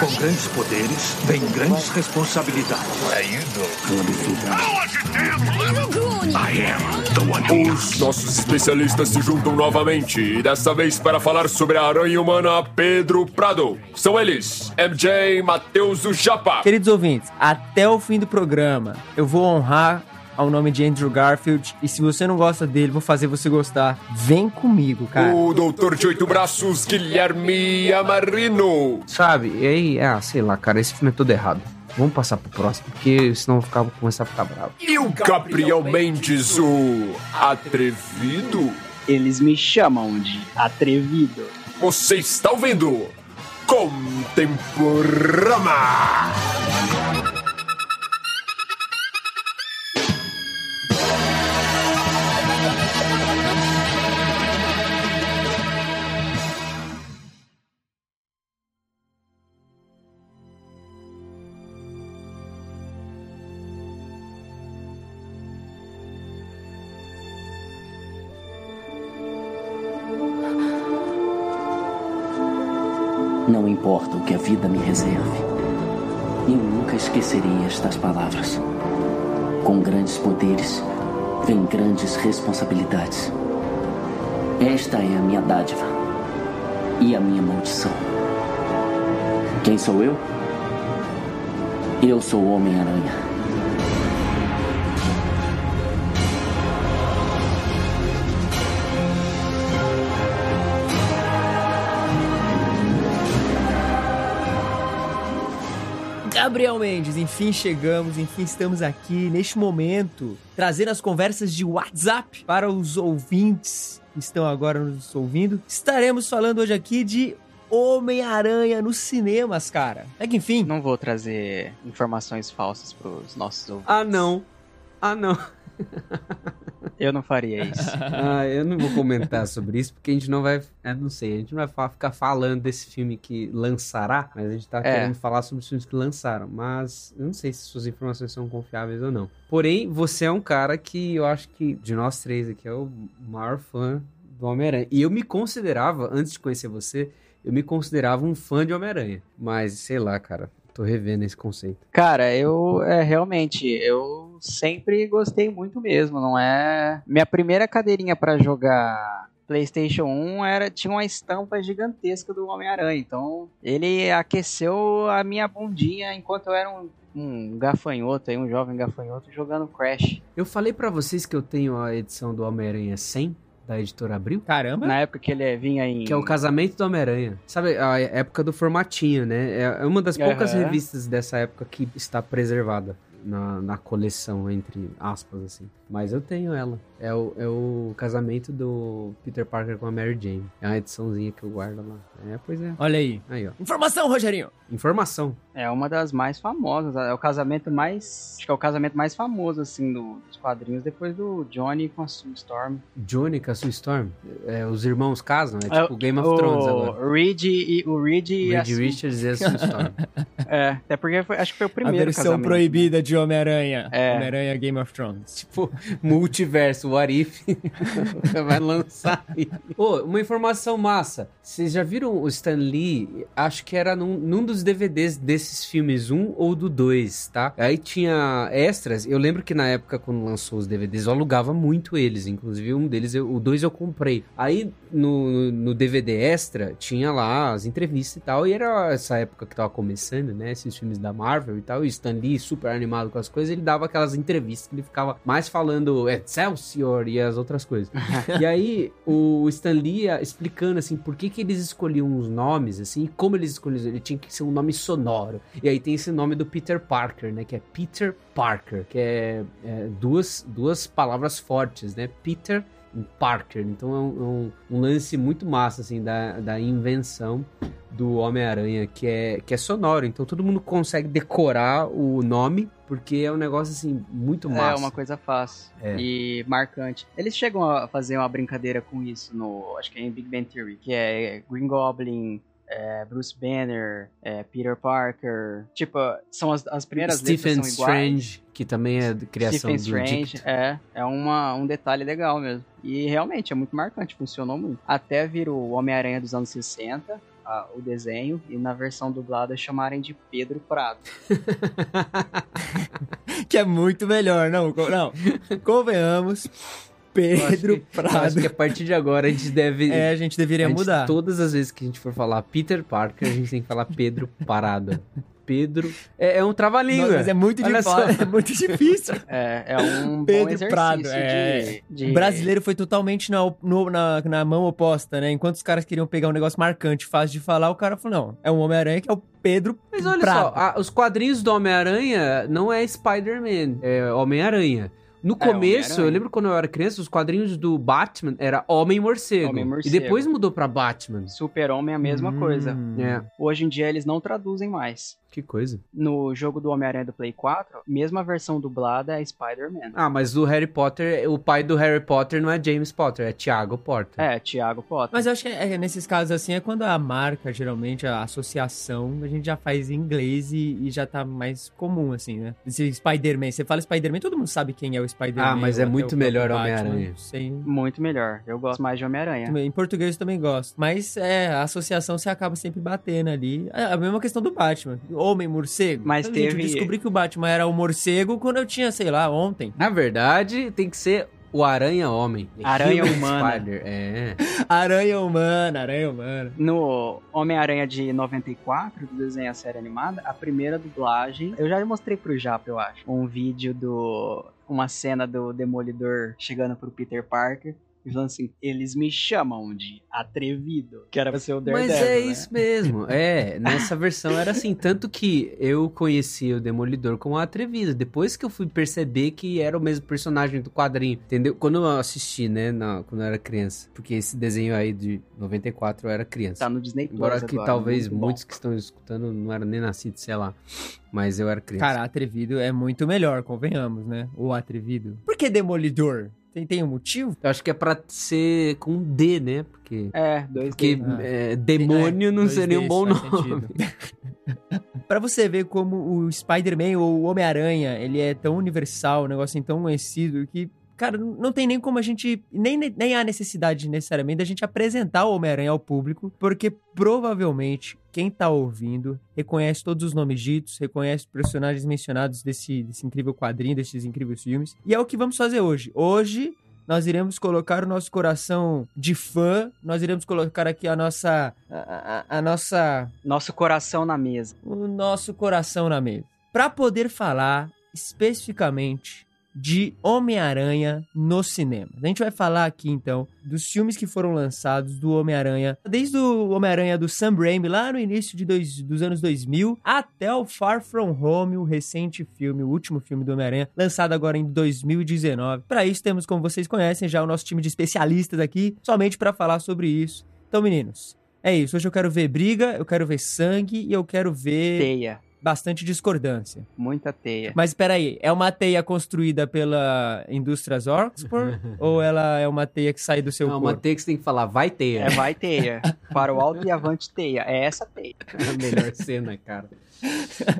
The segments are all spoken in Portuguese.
Com grandes poderes, vem grandes responsabilidades. Os nossos especialistas se juntam novamente e dessa vez para falar sobre a aranha humana Pedro Prado. São eles, MJ Matheus do Japa. Queridos ouvintes, até o fim do programa eu vou honrar ao nome de Andrew Garfield e se você não gosta dele, vou fazer você gostar. Vem comigo, cara. O doutor de oito braços, Guilherme Amarino. Sabe? E aí, ah, sei lá, cara, esse filme é todo errado. Vamos passar pro próximo, porque senão eu vou ficar, vou começar a ficar bravo. E o Gabriel Mendes, o atrevido. Eles me chamam de atrevido. Você está ouvindo Contemporama. Reserve, eu nunca esquecerei estas palavras. Com grandes poderes, vem grandes responsabilidades. Esta é a minha dádiva e a minha maldição. Quem sou eu? Eu sou o Homem-Aranha. Gabriel Mendes, enfim chegamos, enfim estamos aqui neste momento, trazendo as conversas de WhatsApp para os ouvintes que estão agora nos ouvindo. Estaremos falando hoje aqui de Homem-Aranha nos cinemas, cara. É que enfim. Não vou trazer informações falsas pros nossos ouvintes. Ah, não. Ah, não. Eu não faria isso. ah, eu não vou comentar sobre isso, porque a gente não vai. Eu não sei, a gente não vai ficar falando desse filme que lançará, mas a gente tá É. querendo falar sobre os filmes que lançaram. Mas eu não sei se suas informações são confiáveis ou não. Porém, você é um cara que eu acho que, de nós três aqui, é o maior fã do Homem-Aranha. E eu me considerava, antes de conhecer você, eu me considerava um fã de Homem-Aranha. Mas, sei lá, cara. Tô revendo esse conceito. Cara, eu é, realmente, eu sempre gostei muito mesmo, não é? Minha primeira cadeirinha pra jogar PlayStation 1 era tinha uma estampa gigantesca do Homem-Aranha, então ele aqueceu a minha bundinha enquanto eu era um, um gafanhoto, aí, um jovem gafanhoto jogando Crash. Eu falei pra vocês que eu tenho a edição do Homem-Aranha 100 da editora Abril. Caramba. Na época que ele vinha em Que é o Casamento do Homem-Aranha. Sabe, a época do formatinho, né? É uma das poucas Aham. revistas dessa época que está preservada na, na coleção, entre aspas, assim. Mas eu tenho ela. É o, é o casamento do Peter Parker com a Mary Jane. É uma ediçãozinha que eu guardo lá. É, pois é. Olha aí. Aí, ó. Informação, Rogerinho. Informação. É uma das mais famosas, é o casamento mais, acho que é o casamento mais famoso assim do- dos quadrinhos depois do Johnny com a Sue Storm. Johnny com a Sue Storm. É, os irmãos casam, é É, tipo Game of Thrones agora. O Reed e o Reed e a Reed Sue. Richards e a Sue Storm. É, até porque foi- acho que foi o A primeiro versão casamento. proibida de Homem-Aranha. É. Homem-Aranha Game of Thrones. tipo, multiverso, what if? Vai lançar aí. Ô, uma informação massa. Vocês já viram o Stan Lee? Acho que era num, num dos DVDs desses filmes, um ou do dois, tá? Aí tinha extras. Eu lembro que na época, quando lançou os DVDs, eu alugava muito eles. Inclusive, um deles, eu- o dois eu comprei. Aí, no, no DVD extra, tinha lá as entrevistas e tal. E era essa época que tava começando, né? Esses filmes da Marvel e tal. E o Stan Lee, super animado com as coisas, ele dava aquelas entrevistas que ele ficava mais falando Excelsior e as outras coisas. e aí, o Stan Lee explicando, assim, por que que eles escolhiam os nomes, assim, e como eles escolhiam. Ele tinha que ser um nome sonoro. E aí tem esse nome do Peter Parker, né? Que é Peter Parker, que é, é duas, duas palavras fortes, né? Peter e Parker. Então é um, é um- um lance muito massa, assim, da, da invenção do Homem-Aranha, que é, que é sonoro. Então todo mundo consegue decorar o nome, porque é um negócio, assim, muito massa. É uma coisa fácil É. e marcante. Eles chegam a fazer uma brincadeira com isso no, acho que é em Big Bang Theory, que é Green Goblin, é, Bruce Banner, é, Peter Parker. Tipo, são as, as primeiras Stephen letras são iguais. Strange, que também é de criação Stephen do Strange, é, é uma, um detalhe legal mesmo. E realmente é muito marcante, funcionou muito. Até vir o Homem-Aranha dos anos 60, a, o desenho e na versão dublada chamarem de Pedro Prado. que é muito melhor, não, não. Convenhamos. Pedro que, Prado. Acho que a partir de agora a gente deve. É, a gente deveria a gente, mudar. Todas as vezes que a gente for falar Peter Parker, a gente tem que falar Pedro Parado. Pedro. É, é um trava-língua. Mas é muito, difícil, é muito difícil. É, é um Pedro Prado, é. de, de... O brasileiro foi totalmente na, no, na, na mão oposta, né? Enquanto os caras queriam pegar um negócio marcante, fácil de falar, o cara falou, não, é um Homem-Aranha que é o Pedro Mas olha Prado. só, a, os quadrinhos do Homem-Aranha não é Spider-Man, é Homem-Aranha. No É, começo, Homem-Aranha. eu lembro quando eu era criança, os quadrinhos do Batman era Homem-Morcego. Homem-Morcego. E depois mudou pra Batman. Super-Homem é a mesma Hum. coisa. É. Hoje em dia eles não traduzem mais. Que coisa. No jogo do Homem-Aranha do Play 4, mesma versão dublada é Spider-Man. Ah, mas o Harry Potter, o pai do Harry Potter não é James Potter, é Thiago Potter. É, Thiago Potter. Mas eu acho que é, nesses casos assim é quando a marca, geralmente, a associação, a gente já faz em inglês e, e já tá mais comum, assim, né? Esse Spider-Man, você fala Spider-Man, todo mundo sabe quem é o Spider-Man. Ah, mas é muito melhor Homem-Aranha. Muito melhor. Eu gosto mais de Homem-Aranha. Em português eu também gosto. Mas é, a associação você acaba sempre batendo ali. É a mesma questão do Batman. Homem, morcego. Mas Então, gente, teve- eu descobri que o Batman era o morcego quando eu tinha, sei lá, ontem. Na verdade, tem que ser o Aranha-Homem. Aranha Human humana. Spider, É. Aranha humana, aranha humana. No Homem-Aranha de 94, do desenho a série animada, a primeira dublagem. Eu já mostrei pro Japa, eu acho. Um vídeo do. Uma cena do Demolidor chegando pro Peter Parker. E falando assim, eles me chamam de atrevido. Que era pra ser o Daredevil, Mas é né? isso mesmo. É, nessa versão era assim. Tanto que eu conheci o Demolidor como atrevido. Depois que eu fui perceber que era o mesmo personagem do quadrinho. Entendeu? Quando eu assisti, né? na- quando eu era criança. Porque esse desenho aí de 94 eu era criança. Tá no Disney Plus Embora que agora, talvez muito muitos que estão escutando não eram nem nascidos, sei lá. Mas eu era criança. Cara, atrevido é muito melhor, convenhamos, né? O atrevido. Por que demolidor? Tem, tem um motivo? eu acho que é pra ser com D, né? Porque. É, dois Porque D. Ah. é, demônio não Dois seria um bom nome. Pra você ver como o Spider-Man ou o Homem-Aranha, ele é tão universal, um negócio tão conhecido que, cara, não tem nem como a gente. Nem, nem há necessidade necessariamente da gente apresentar o Homem-Aranha ao público, porque provavelmente quem tá ouvindo reconhece todos os nomes ditos, reconhece os personagens mencionados desse, desse incrível quadrinho, desses incríveis filmes. E é o que vamos fazer hoje. Hoje. Nós iremos colocar o nosso coração de fã, nós iremos colocar aqui a nossa. a- a- a nossa Nosso coração na mesa. o nosso coração na mesa. Para poder falar especificamente de Homem-Aranha no cinema. A gente vai falar aqui então dos filmes que foram lançados do Homem-Aranha, desde o Homem-Aranha do Sam Raimi lá no início de dois, dos anos 2000 até o Far From Home, o recente filme, o último filme do Homem-Aranha, lançado agora em 2019. Para isso temos, como vocês conhecem, já o nosso time de especialistas aqui, somente para falar sobre isso. Então, meninos, é isso. Hoje eu quero ver briga, eu quero ver sangue e eu quero ver Teia. Bastante discordância. Muita teia. Mas espera aí, é uma teia construída pela Indústrias Oxford ou ela é uma teia que sai do seu Não, uma corpo? T que você tem que falar, vai ter. É, vai teia. Para o alto e avante teia. É essa teia. É a melhor cena, cara.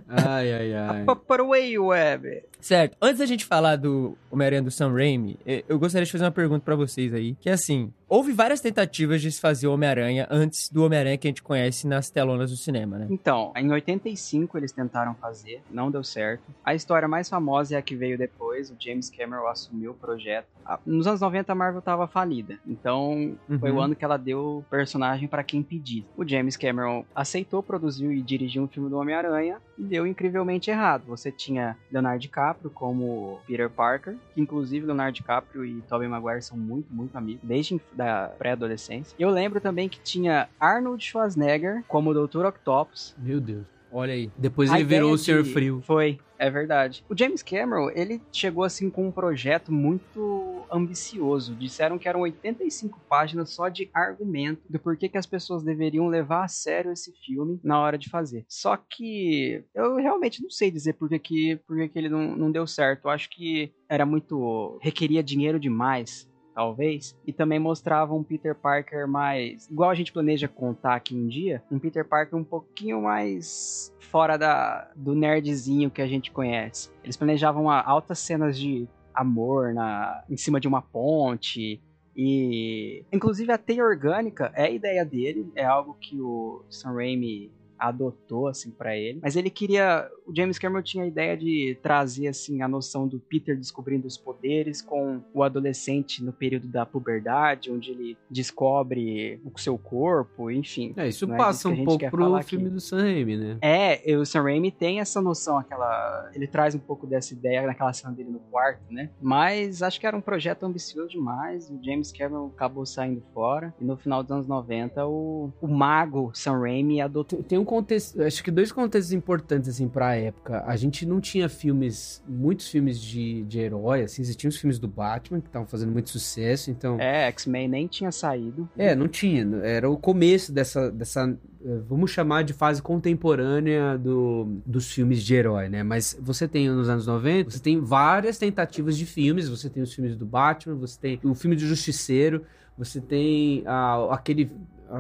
Ai, ai, ai. Para o way web. Certo. Antes da gente falar do Homem-Aranha do Sam Raimi, eh, eu gostaria de fazer uma pergunta pra vocês aí, que é assim, houve várias tentativas de se fazer o Homem-Aranha antes do Homem-Aranha que a gente conhece nas telonas do cinema, né? Então, em 85 eles tentaram fazer, não deu certo. A história mais famosa é a que veio depois, o James Cameron assumiu o projeto. Ah, Nos anos 90 a Marvel tava falida, então foi Uhum. o ano que ela deu o personagem pra quem pedir. O James Cameron aceitou, produziu e dirigiu um filme do Homem-Aranha e deu incrivelmente errado. Você tinha Leonardo DiCaprio como Peter Parker, que inclusive Leonardo DiCaprio e Tobey Maguire são muito, muito amigos, desde da pré-adolescência. Eu lembro também que tinha Arnold Schwarzenegger como o Dr. Octopus, Meu Deus. Olha aí. Depois ele virou o Senhor de- Frio. Foi, é verdade. O James Cameron, ele chegou assim com um projeto muito ambicioso. Disseram que eram 85 páginas só de argumento do porquê que as pessoas deveriam levar a sério esse filme na hora de fazer. Só que eu realmente não sei dizer por que, que, por que, que ele não, não deu certo. Eu acho que era muito. requeria dinheiro demais. Talvez, e também mostrava um Peter Parker mais. igual a gente planeja contar aqui um dia, um Peter Parker um pouquinho mais fora da, do nerdzinho que a gente conhece. Eles planejavam altas cenas de amor na, em cima de uma ponte, E, inclusive, a teia orgânica é a ideia dele, é algo que o Sam Raimi adotou assim para ele. Mas ele queria, o James Cameron tinha a ideia de trazer assim a noção do Peter descobrindo os poderes com o adolescente no período da puberdade, onde ele descobre o seu corpo, enfim. É, isso passa é um pouco pro filme aqui. do Sam Raimi, né? É, o Sam Raimi tem essa noção, aquela, ele traz um pouco dessa ideia naquela cena dele no quarto, né? Mas acho que era um projeto ambicioso demais, o James Cameron acabou saindo fora e no final dos anos 90 o, o mago Sam Raimi adotou tem um contexto, acho que dois contextos importantes, assim, época. A gente não tinha filmes, muitos filmes de, de herói, assim, existiam os filmes do Batman, que estavam fazendo muito sucesso, então... É, X-Men nem tinha saído. É, não tinha, era o começo dessa, dessa eh, vamos chamar de fase contemporânea do, dos filmes de herói, né? Mas você tem nos anos 90, você tem várias tentativas de filmes, você tem os filmes do Batman, você tem o filme do Justiceiro, você tem ah, aquele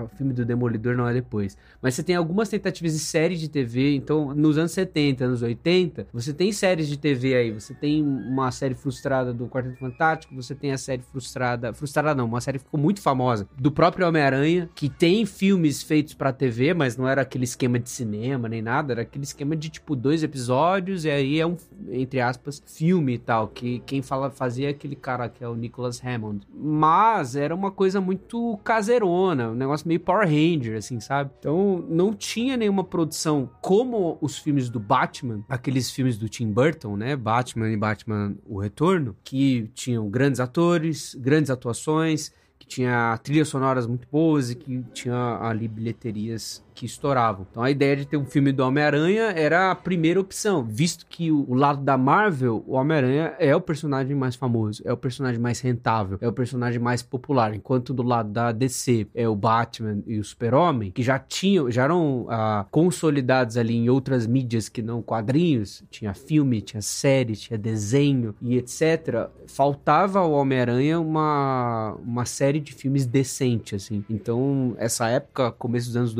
o filme do Demolidor não é depois. Mas você tem algumas tentativas de série de TV. Então, nos anos 70, anos 80, você tem séries de TV aí. Você tem uma série frustrada do Quarteto Fantástico. Você tem a série frustrada. Frustrada não, uma série que ficou muito famosa. Do próprio Homem-Aranha. Que tem filmes feitos pra TV, mas não era aquele esquema de cinema nem nada. Era aquele esquema de tipo dois episódios. E aí é um, entre aspas, filme e tal. Que quem fala, fazia é aquele cara que é o Nicholas Hammond. Mas era uma coisa muito caseirona. Um negócio negócio meio Power Ranger, assim, sabe? Então não tinha nenhuma produção como os filmes do Batman, aqueles filmes do Tim Burton, né? Batman e Batman O Retorno, que tinham grandes atores, grandes atuações, que tinha trilhas sonoras muito boas e que tinha ali bilheterias que estouravam. Então a ideia de ter um filme do Homem-Aranha era a primeira opção, visto que o, lado da Marvel, o Homem-Aranha é o personagem mais famoso, é o personagem mais rentável, é o personagem mais popular, enquanto do lado da DC é o Batman e o Super-Homem, que já tinham, já eram ah, consolidados ali em outras mídias que não quadrinhos, tinha filme, tinha série, tinha desenho e etc. Faltava ao Homem-Aranha uma, uma série de filmes decente, assim. Então, essa época, começo dos anos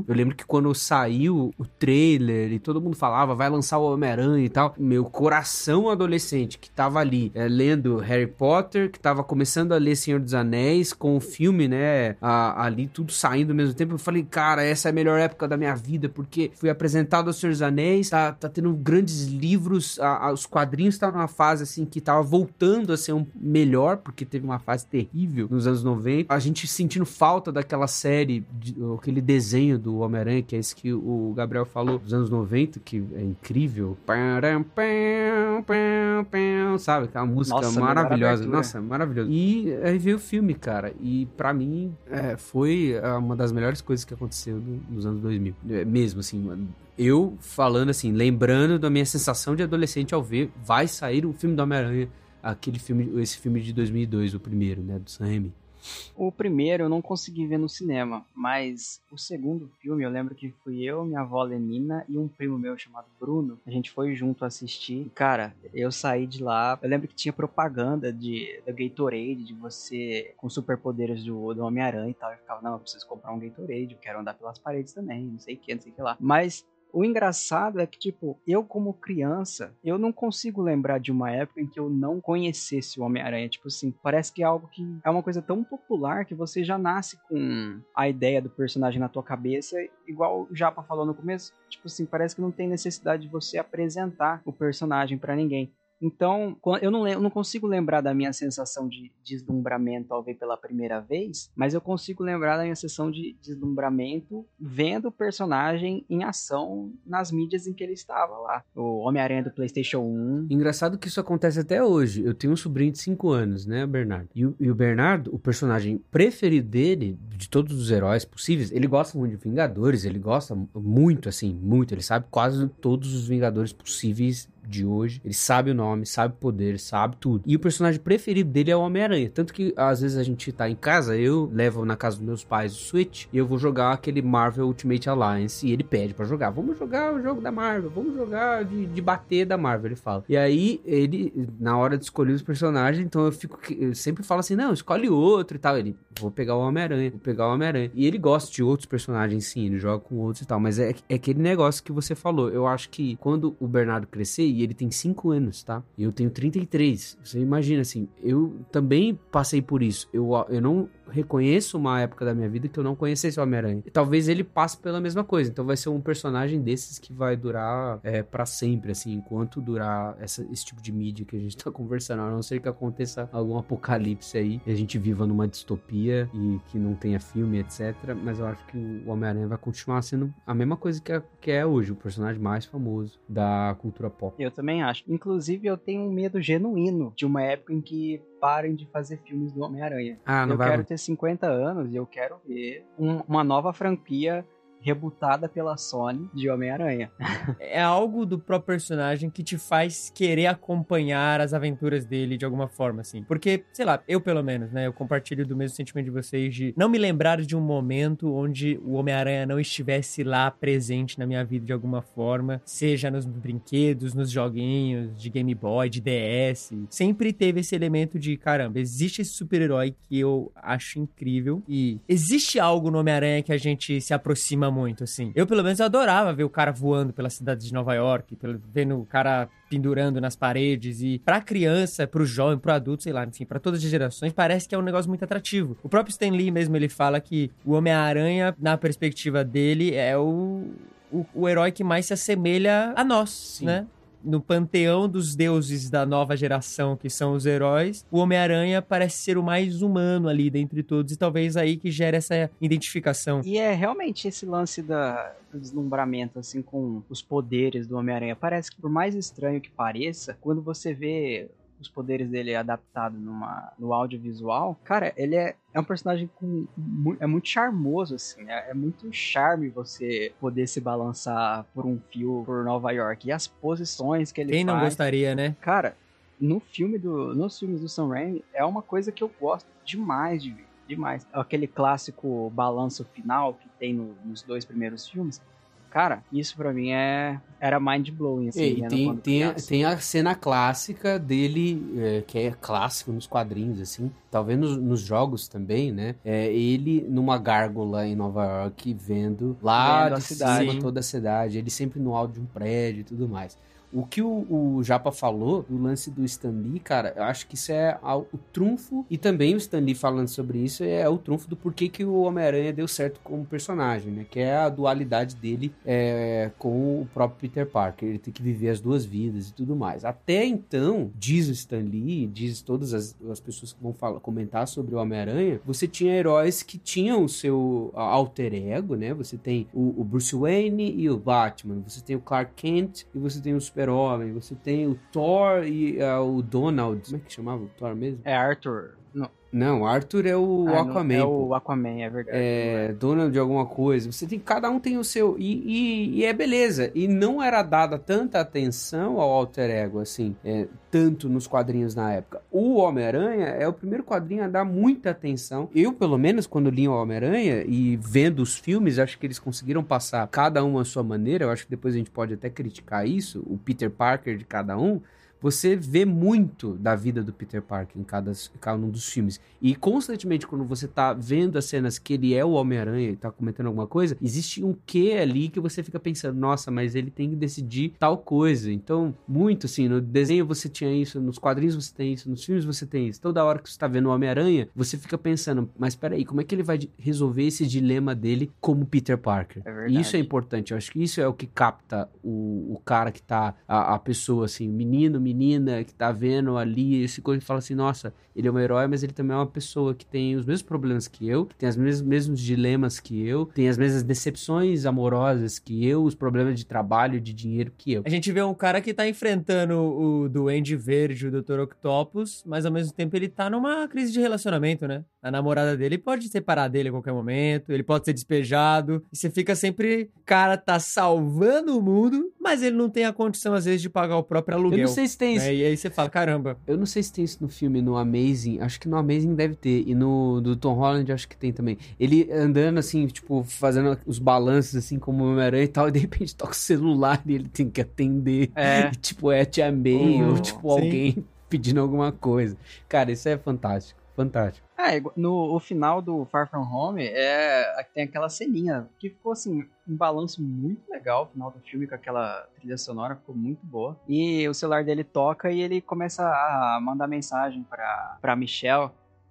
2000,2000. Eu lembro que quando saiu o trailer e todo mundo falava, vai lançar o Homem-Aranha e tal, meu coração adolescente que tava ali é, lendo Harry Potter, que tava começando a ler Senhor dos Anéis, com o filme, né, a, ali tudo saindo ao mesmo tempo, eu falei, cara, essa é a melhor época da minha vida, porque fui apresentado ao Senhor dos Anéis, tá, tá tendo grandes livros, a, a, os quadrinhos estavam numa fase, assim, que tava voltando a ser um melhor, porque teve uma fase terrível nos anos 90, a gente sentindo falta daquela série, de, aquele desenho do Homem-Aranha, que é esse que o Gabriel falou, dos anos 90, que é incrível. Sabe? Aquela música Nossa, maravilhosa. Nossa, maravilhosa. E aí veio o filme, cara. E para mim é, foi é, uma das melhores coisas que aconteceu nos anos 2000. É, mesmo assim, eu falando assim, lembrando da minha sensação de adolescente ao ver, vai sair um filme do Homem-Aranha, aquele filme, esse filme de 2002, o primeiro, né, do Sam Raimi. O primeiro eu não consegui ver no cinema, mas o segundo filme eu lembro que fui eu, minha avó Lenina e um primo meu chamado Bruno. A gente foi junto assistir. Cara, eu saí de lá. Eu lembro que tinha propaganda de da Gatorade, de você com superpoderes do, do Homem-Aranha e tal. Eu ficava, não, eu preciso comprar um Gatorade, eu quero andar pelas paredes também, não sei o que, não sei o que lá. Mas o engraçado é que, tipo, eu como criança, eu não consigo lembrar de uma época em que eu não conhecesse o Homem-Aranha. Tipo assim, parece que é algo que é uma coisa tão popular que você já nasce com a ideia do personagem na tua cabeça, igual o Japa falou no começo. Tipo assim, parece que não tem necessidade de você apresentar o personagem para ninguém. Então, eu não, eu não consigo lembrar da minha sensação de deslumbramento ao ver pela primeira vez, mas eu consigo lembrar da minha sensação de deslumbramento vendo o personagem em ação nas mídias em que ele estava lá. O Homem-Aranha do PlayStation 1. Engraçado que isso acontece até hoje. Eu tenho um sobrinho de 5 anos, né, Bernardo? E o, e o Bernardo, o personagem preferido dele, de todos os heróis possíveis, ele gosta muito de Vingadores, ele gosta muito, assim, muito. Ele sabe quase todos os Vingadores possíveis de hoje. Ele sabe o nome, sabe o poder, sabe tudo. E o personagem preferido dele é o Homem-Aranha. Tanto que às vezes a gente tá em casa, eu levo na casa dos meus pais o Switch e eu vou jogar aquele Marvel Ultimate Alliance e ele pede para jogar. Vamos jogar o jogo da Marvel, vamos jogar de, de bater da Marvel, ele fala. E aí ele, na hora de escolher os personagens, então eu fico, eu sempre falo assim: não, escolhe outro e tal. Ele, vou pegar o Homem-Aranha, vou pegar o Homem-Aranha. E ele gosta de outros personagens, sim, ele joga com outros e tal. Mas é, é aquele negócio que você falou. Eu acho que quando o Bernardo crescer, e ele tem 5 anos, tá? Eu tenho 33. Você imagina assim, eu também passei por isso. Eu, eu não reconheço uma época da minha vida que eu não conhecesse o Homem-Aranha. E talvez ele passe pela mesma coisa. Então vai ser um personagem desses que vai durar é, para sempre, assim, enquanto durar essa, esse tipo de mídia que a gente tá conversando. A não ser que aconteça algum apocalipse aí e a gente viva numa distopia e que não tenha filme, etc. Mas eu acho que o Homem-Aranha vai continuar sendo a mesma coisa que é, que é hoje, o personagem mais famoso da cultura pop. Eu também acho. Inclusive, eu tenho um medo genuíno de uma época em que parem de fazer filmes do Homem-Aranha. Ah, não eu quero ter 50 anos e eu quero ver um- uma nova franquia rebutada pela Sony de Homem-Aranha. É algo do próprio personagem que te faz querer acompanhar as aventuras dele de alguma forma, assim. Porque, sei lá, eu pelo menos, né? Eu compartilho do mesmo sentimento de vocês de não me lembrar de um momento onde o Homem-Aranha não estivesse lá presente na minha vida de alguma forma, seja nos brinquedos, nos joguinhos de Game Boy, de DS. Sempre teve esse elemento de, caramba, existe esse super-herói que eu acho incrível e existe algo no Homem-Aranha que a gente se aproxima muito, assim. Eu, pelo menos, adorava ver o cara voando pela cidade de Nova York, pelo, vendo o cara pendurando nas paredes e pra criança, pro jovem, pro adulto, sei lá, enfim, pra todas as gerações, parece que é um negócio muito atrativo. O próprio Stan Lee mesmo, ele fala que o Homem-Aranha, na perspectiva dele, é o, o, o herói que mais se assemelha a nós, né? No panteão dos deuses da nova geração, que são os heróis, o Homem-Aranha parece ser o mais humano ali dentre todos, e talvez aí que gera essa identificação. E é realmente esse lance da, do deslumbramento, assim, com os poderes do Homem-Aranha. Parece que, por mais estranho que pareça, quando você vê os poderes dele adaptado numa, no audiovisual, cara, ele é, é um personagem com. É muito charmoso, assim. É, é muito charme você poder se balançar por um fio por Nova York. E as posições que ele Quem não faz. gostaria, né? Cara, no filme do, nos filmes do Sam Raimi, é uma coisa que eu gosto demais de ver. Demais. Aquele clássico balanço final que tem no- nos dois primeiros filmes. Cara, isso pra mim é era mind blowing assim, E vendo tem, tem, a, tem a cena clássica dele, é, que é clássico nos quadrinhos, assim, talvez nos, nos jogos também, né? É ele numa gárgula em Nova York, vendo lá Vendo a de cidade. cima toda a cidade, ele sempre no alto de um prédio e tudo mais. O que o, o Japa falou do lance do Stan Lee, cara, eu acho que isso é a- o trunfo, e também o Stan Lee falando sobre isso, é o trunfo do porquê que o Homem-Aranha deu certo como personagem, né? Que é a dualidade dele é, com o próprio Peter Parker. Ele tem que viver as duas vidas e tudo mais. Até então, diz o Stan Lee, diz todas as, as pessoas que vão falar, comentar sobre o Homem-Aranha, você tinha heróis que tinham o seu alter ego, né? Você tem o, o Bruce Wayne e o Batman, você tem o Clark Kent e você tem o Super-Homem, você tem o Thor e ah, o Donald. Como é que chamava o Thor mesmo? É Arthur. Não, Não, Arthur é o ah, não, Aquaman. É pô. o Aquaman, é verdade. É, Donald de alguma coisa. Você tem, cada um tem o seu. E, e- e é beleza. E não era dada tanta atenção ao alter ego, assim, é, tanto nos quadrinhos na época. O Homem-Aranha é o primeiro quadrinho a dar muita atenção. Eu, pelo menos, quando li o Homem-Aranha e vendo os filmes, acho que eles conseguiram passar cada um à sua maneira. Eu acho que depois a gente pode até criticar isso, o Peter Parker de cada um. Você vê muito da vida do Peter Parker em cada, cada um dos filmes. E constantemente, quando você tá vendo as cenas que ele é o Homem-Aranha e tá comentando alguma coisa, existe um quê ali que você fica pensando, nossa, mas ele tem que decidir tal coisa. Então, muito assim, no desenho você tinha isso, nos quadrinhos você tem isso, nos filmes você tem isso. Toda hora que você tá vendo o Homem-Aranha, você fica pensando, mas peraí, como é que ele vai resolver esse dilema dele como Peter Parker? É verdade. Isso é importante. Eu acho que isso é o que capta o, o cara que tá, a, a pessoa assim, menino, menina, que tá vendo ali esse coisa e fala assim, nossa, ele é um herói, mas ele também é uma pessoa que tem os mesmos problemas que eu, que tem os mesmos, mesmos dilemas que eu, tem as mesmas decepções amorosas que eu, os problemas de trabalho, de dinheiro que eu. A gente vê um cara que tá enfrentando o Duende Verde, o Dr. Octopus, mas ao mesmo tempo ele tá numa crise de relacionamento, né? A namorada dele pode separar dele a qualquer momento, ele pode ser despejado, e você fica sempre. Cara tá salvando o mundo, mas ele não tem a condição, às vezes, de pagar o próprio Eu aluguel. não sei se tem isso. né? E aí você fala, caramba. Eu não sei se tem isso no filme, no Amazing. Acho que no Amazing deve ter. E no do Tom Holland acho que tem também. Ele andando assim, tipo, fazendo os balanços assim como o Homem-Aranha e tal, e de repente toca o celular e ele tem que atender. É. E, tipo, é a Tia May Uhum. ou tipo Sim. alguém pedindo alguma coisa. Cara, isso é fantástico. fantástico. Ah, no o final do Far From Home é tem aquela ceninha que ficou assim um balanço muito legal, o final do filme com aquela trilha sonora ficou muito boa. E o celular dele toca e ele começa a mandar mensagem para para Michelle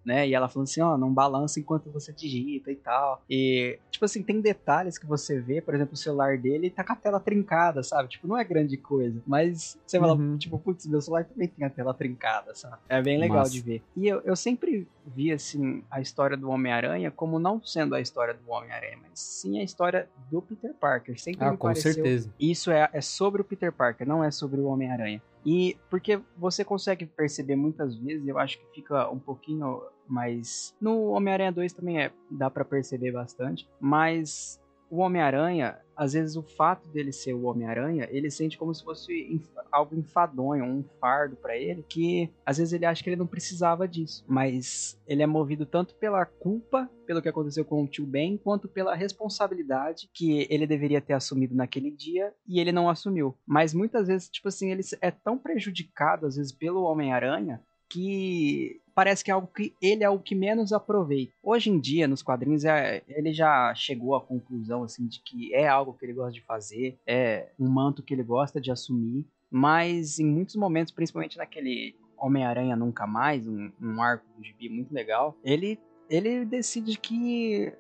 né? E ela falando assim, ó, não balança enquanto você digita e tal. E, tipo assim, tem detalhes que você vê, por exemplo, o celular dele tá com a tela trincada, sabe? Tipo, não é grande coisa. Mas você fala, uhum. tipo, putz, meu celular também tem a tela trincada, sabe? É bem legal Nossa. de ver. E eu, eu sempre vi, assim, a história do Homem-Aranha como não sendo a história do Homem-Aranha, mas sim a história do Peter Parker. Sempre ah, me com pareceu, certeza. Isso é, é sobre o Peter Parker, não é sobre o Homem-Aranha. E porque você consegue perceber muitas vezes, eu acho que fica um pouquinho mais. No Homem-Aranha 2 também é, dá para perceber bastante, mas o Homem-Aranha, às vezes o fato dele ser o Homem-Aranha, ele sente como se fosse algo enfadonho, um fardo para ele, que às vezes ele acha que ele não precisava disso, mas ele é movido tanto pela culpa, pelo que aconteceu com o tio Ben, quanto pela responsabilidade que ele deveria ter assumido naquele dia e ele não assumiu. Mas muitas vezes, tipo assim, ele é tão prejudicado às vezes pelo Homem-Aranha que parece que é algo que ele é o que menos aproveita. Hoje em dia, nos quadrinhos, é, ele já chegou à conclusão assim de que é algo que ele gosta de fazer, é um manto que ele gosta de assumir, mas em muitos momentos, principalmente naquele Homem-Aranha Nunca Mais, um, um arco do gibi muito legal, ele, ele decide que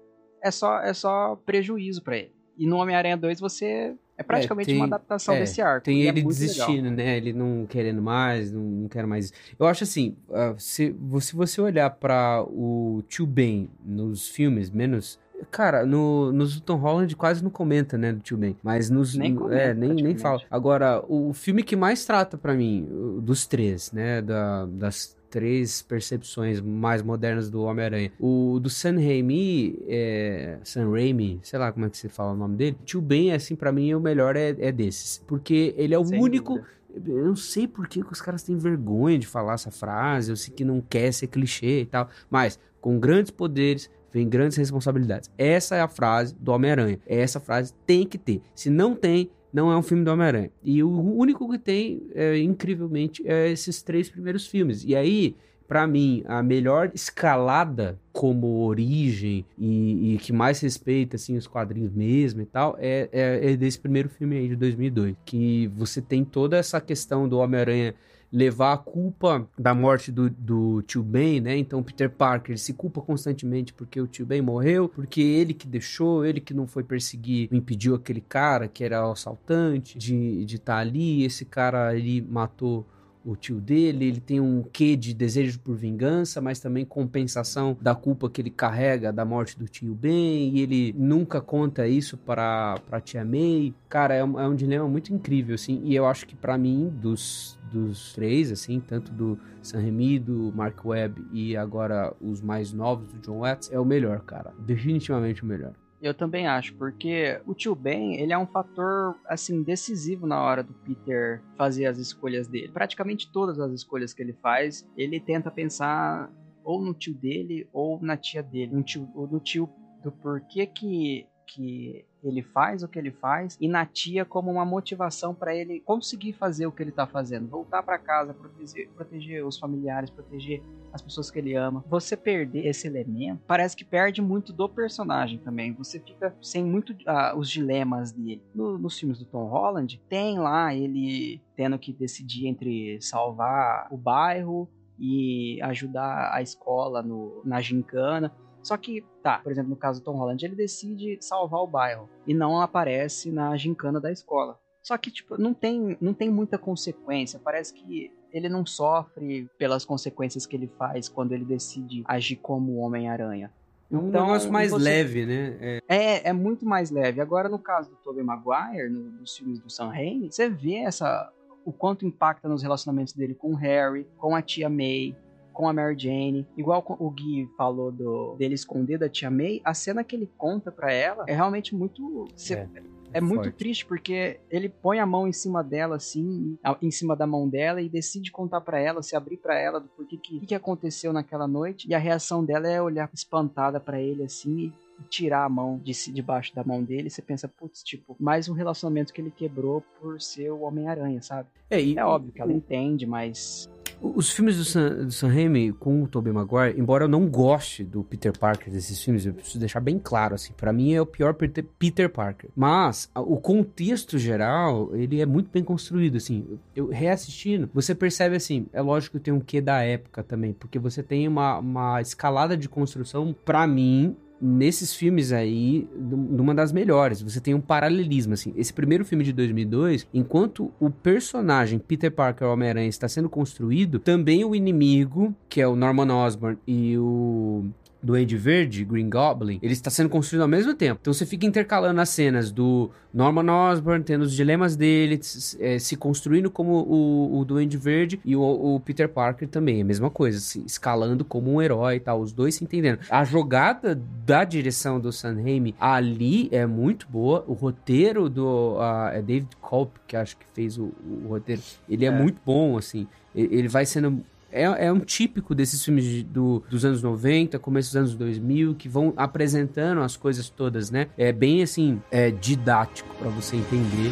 é só, é só prejuízo para ele. E no Homem-Aranha 2 você é praticamente é, tem, uma adaptação é, desse arco. Tem é ele é desistindo, legal. né? Ele não querendo mais, não, não quer mais. Eu acho assim, uh, se, se você olhar para o Tio Ben nos filmes, menos Cara, no, nos Tom Holland quase não comenta, né, do Tio Ben. Mas nos. Nem comenta, é, nem, nem fala. Agora, o filme que mais trata para mim, dos três, né, da, das três percepções mais modernas do Homem-Aranha. O do Sam Raimi, é, Sam Raimi, sei lá como é que se fala o nome dele. Tio Ben, assim, para mim, o melhor é, é desses. Porque ele é o Sem único... Dúvida. Eu não sei por que os caras têm vergonha de falar essa frase, eu sei que não quer ser clichê e tal, mas com grandes poderes vem grandes responsabilidades. Essa é a frase do Homem-Aranha. Essa frase tem que ter. Se não tem, não é um filme do Homem-Aranha. E o único que tem, é, incrivelmente, é esses três primeiros filmes. E aí, para mim, a melhor escalada como origem e, e, que mais respeita assim os quadrinhos mesmo e tal é, é, é desse primeiro filme aí de 2002 que você tem toda essa questão do Homem-Aranha levar a culpa da morte do, do tio Ben, né? Então Peter Parker se culpa constantemente porque o tio Ben morreu, porque ele que deixou, ele que não foi perseguir, impediu aquele cara que era o assaltante de estar de tá ali, esse cara ali matou o tio dele, ele tem um quê de desejo por vingança, mas também compensação da culpa que ele carrega da morte do tio Ben, e ele nunca conta isso para para tia May. Cara, é um, é um dilema muito incrível, assim, e eu acho que para mim, dos, dos três, assim, tanto do Sam Raimi, do Mark Webb e agora os mais novos do John Watts, é o melhor, cara. Definitivamente o melhor. Eu também acho, porque o tio Ben, ele é um fator, assim, decisivo na hora do Peter fazer as escolhas dele. Praticamente todas as escolhas que ele faz, ele tenta pensar ou no tio dele ou na tia dele. Um tio, ou no tio do porquê que, que ele faz o que ele faz e na tia como uma motivação para ele conseguir fazer o que ele tá fazendo, voltar para casa, proteger, proteger os familiares, proteger as pessoas que ele ama. Você perder esse elemento, parece que perde muito do personagem também. Você fica sem muito uh, os dilemas dele. No, nos filmes do Tom Holland, tem lá ele tendo que decidir entre salvar o bairro e ajudar a escola no, na gincana. Só que, tá, por exemplo, no caso do Tom Holland, ele decide salvar o bairro e não aparece na gincana da escola. Só que, tipo, não tem, não tem muita consequência. Parece que ele não sofre pelas consequências que ele faz quando ele decide agir como Homem-Aranha. É um então, negócio mais você... leve, né? É... é... É, muito mais leve. Agora, no caso do Tobey Maguire, no, nos filmes do Sam Raimi, você vê essa, o quanto impacta nos relacionamentos dele com o Harry, com a tia May, com a Mary Jane. Igual o Gui falou do, dele esconder da tia May, a cena que ele conta para ela é realmente muito. é. É muito Forte. triste porque ele põe a mão em cima dela, assim, em cima da mão dela e decide contar para ela, se abrir para ela do porquê que, que aconteceu naquela noite. E a reação dela é olhar espantada para ele, assim, e tirar a mão de debaixo da mão dele, você pensa, putz, tipo, mais um relacionamento que ele quebrou por ser o Homem-Aranha, sabe? É, e, é óbvio que ela entende, mas Os filmes do Sam, do Sam Raimi com o Tobey Maguire, embora eu não goste do Peter Parker desses filmes, eu preciso deixar bem claro, assim, para mim é o pior Peter, Parker. Mas o contexto geral, ele é muito bem construído, assim. Eu reassistindo, você percebe, assim, é lógico que tem um quê da época também, porque você tem uma, uma escalada de construção, para mim, nesses filmes aí, numa das melhores. Você tem um paralelismo, assim. Esse primeiro filme de 2002, enquanto o personagem Peter Parker Homem-Aranha está sendo construído, também o inimigo, que é o Norman Osborn e o Duende Verde, Green Goblin, ele está sendo construído ao mesmo tempo. Então você fica intercalando as cenas do Norman Osborn, tendo os dilemas dele, é, se construindo como o, o Duende Verde e o, o, Peter Parker também, a mesma coisa, se escalando como um herói e tal, os dois se entendendo. A jogada da direção do Sam Raimi ali é muito boa, o roteiro do uh, é David Culp, que acho que fez o, o roteiro, ele é, é muito bom, assim, ele vai sendo é, é um típico desses filmes de, do, dos anos 90, começo dos anos 2000, que vão apresentando as coisas todas, né? É bem assim, é didático para você entender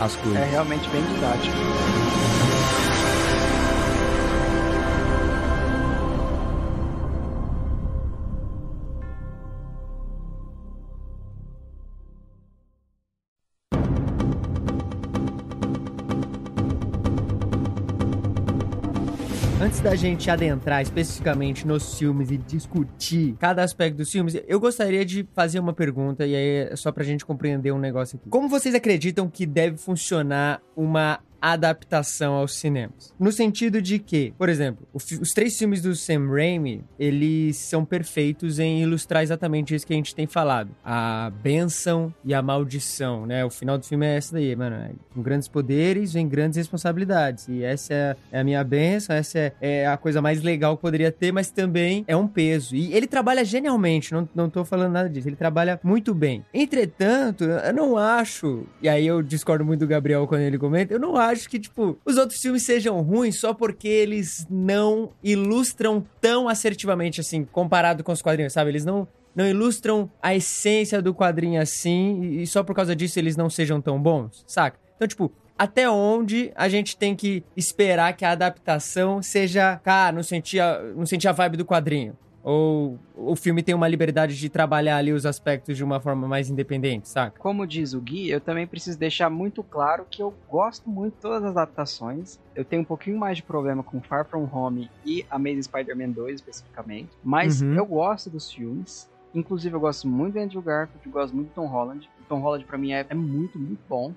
as coisas. É realmente bem didático. Gente adentrar especificamente nos filmes e discutir cada aspecto dos filmes, eu gostaria de fazer uma pergunta, e aí é só pra gente compreender um negócio aqui. Como vocês acreditam que deve funcionar uma adaptação aos cinemas. No sentido de que, por exemplo, os três filmes do Sam Raimi, eles são perfeitos em ilustrar exatamente isso que a gente tem falado. A benção e a maldição, né? O final do filme é essa daí, mano. É, com grandes poderes vem grandes responsabilidades. E essa é, é a minha benção, essa é, é, a coisa mais legal que poderia ter, mas também é um peso. E ele trabalha genialmente, não, não tô falando nada disso. Ele trabalha muito bem. Entretanto, eu não acho, e aí eu discordo muito do Gabriel quando ele comenta, eu não acho acho que, tipo, os outros filmes sejam ruins só porque eles não ilustram tão assertivamente, assim, comparado com os quadrinhos, sabe? Eles não, não ilustram a essência do quadrinho assim, e só por causa disso eles não sejam tão bons, saca? Então, tipo, até onde a gente tem que esperar que a adaptação seja, cara, não sentir a, não a vibe do quadrinho? Ou o filme tem uma liberdade de trabalhar ali os aspectos de uma forma mais independente, saca? Como diz o Gui, eu também preciso deixar muito claro que eu gosto muito de todas as adaptações. Eu tenho um pouquinho mais de problema com Far From Home e Amazing Spider-Man 2 especificamente. Mas uhum. eu gosto dos filmes. Inclusive, eu gosto muito do Andrew Garfield, eu gosto muito do Tom Holland. O Tom Holland, para mim, é, é muito, muito bom.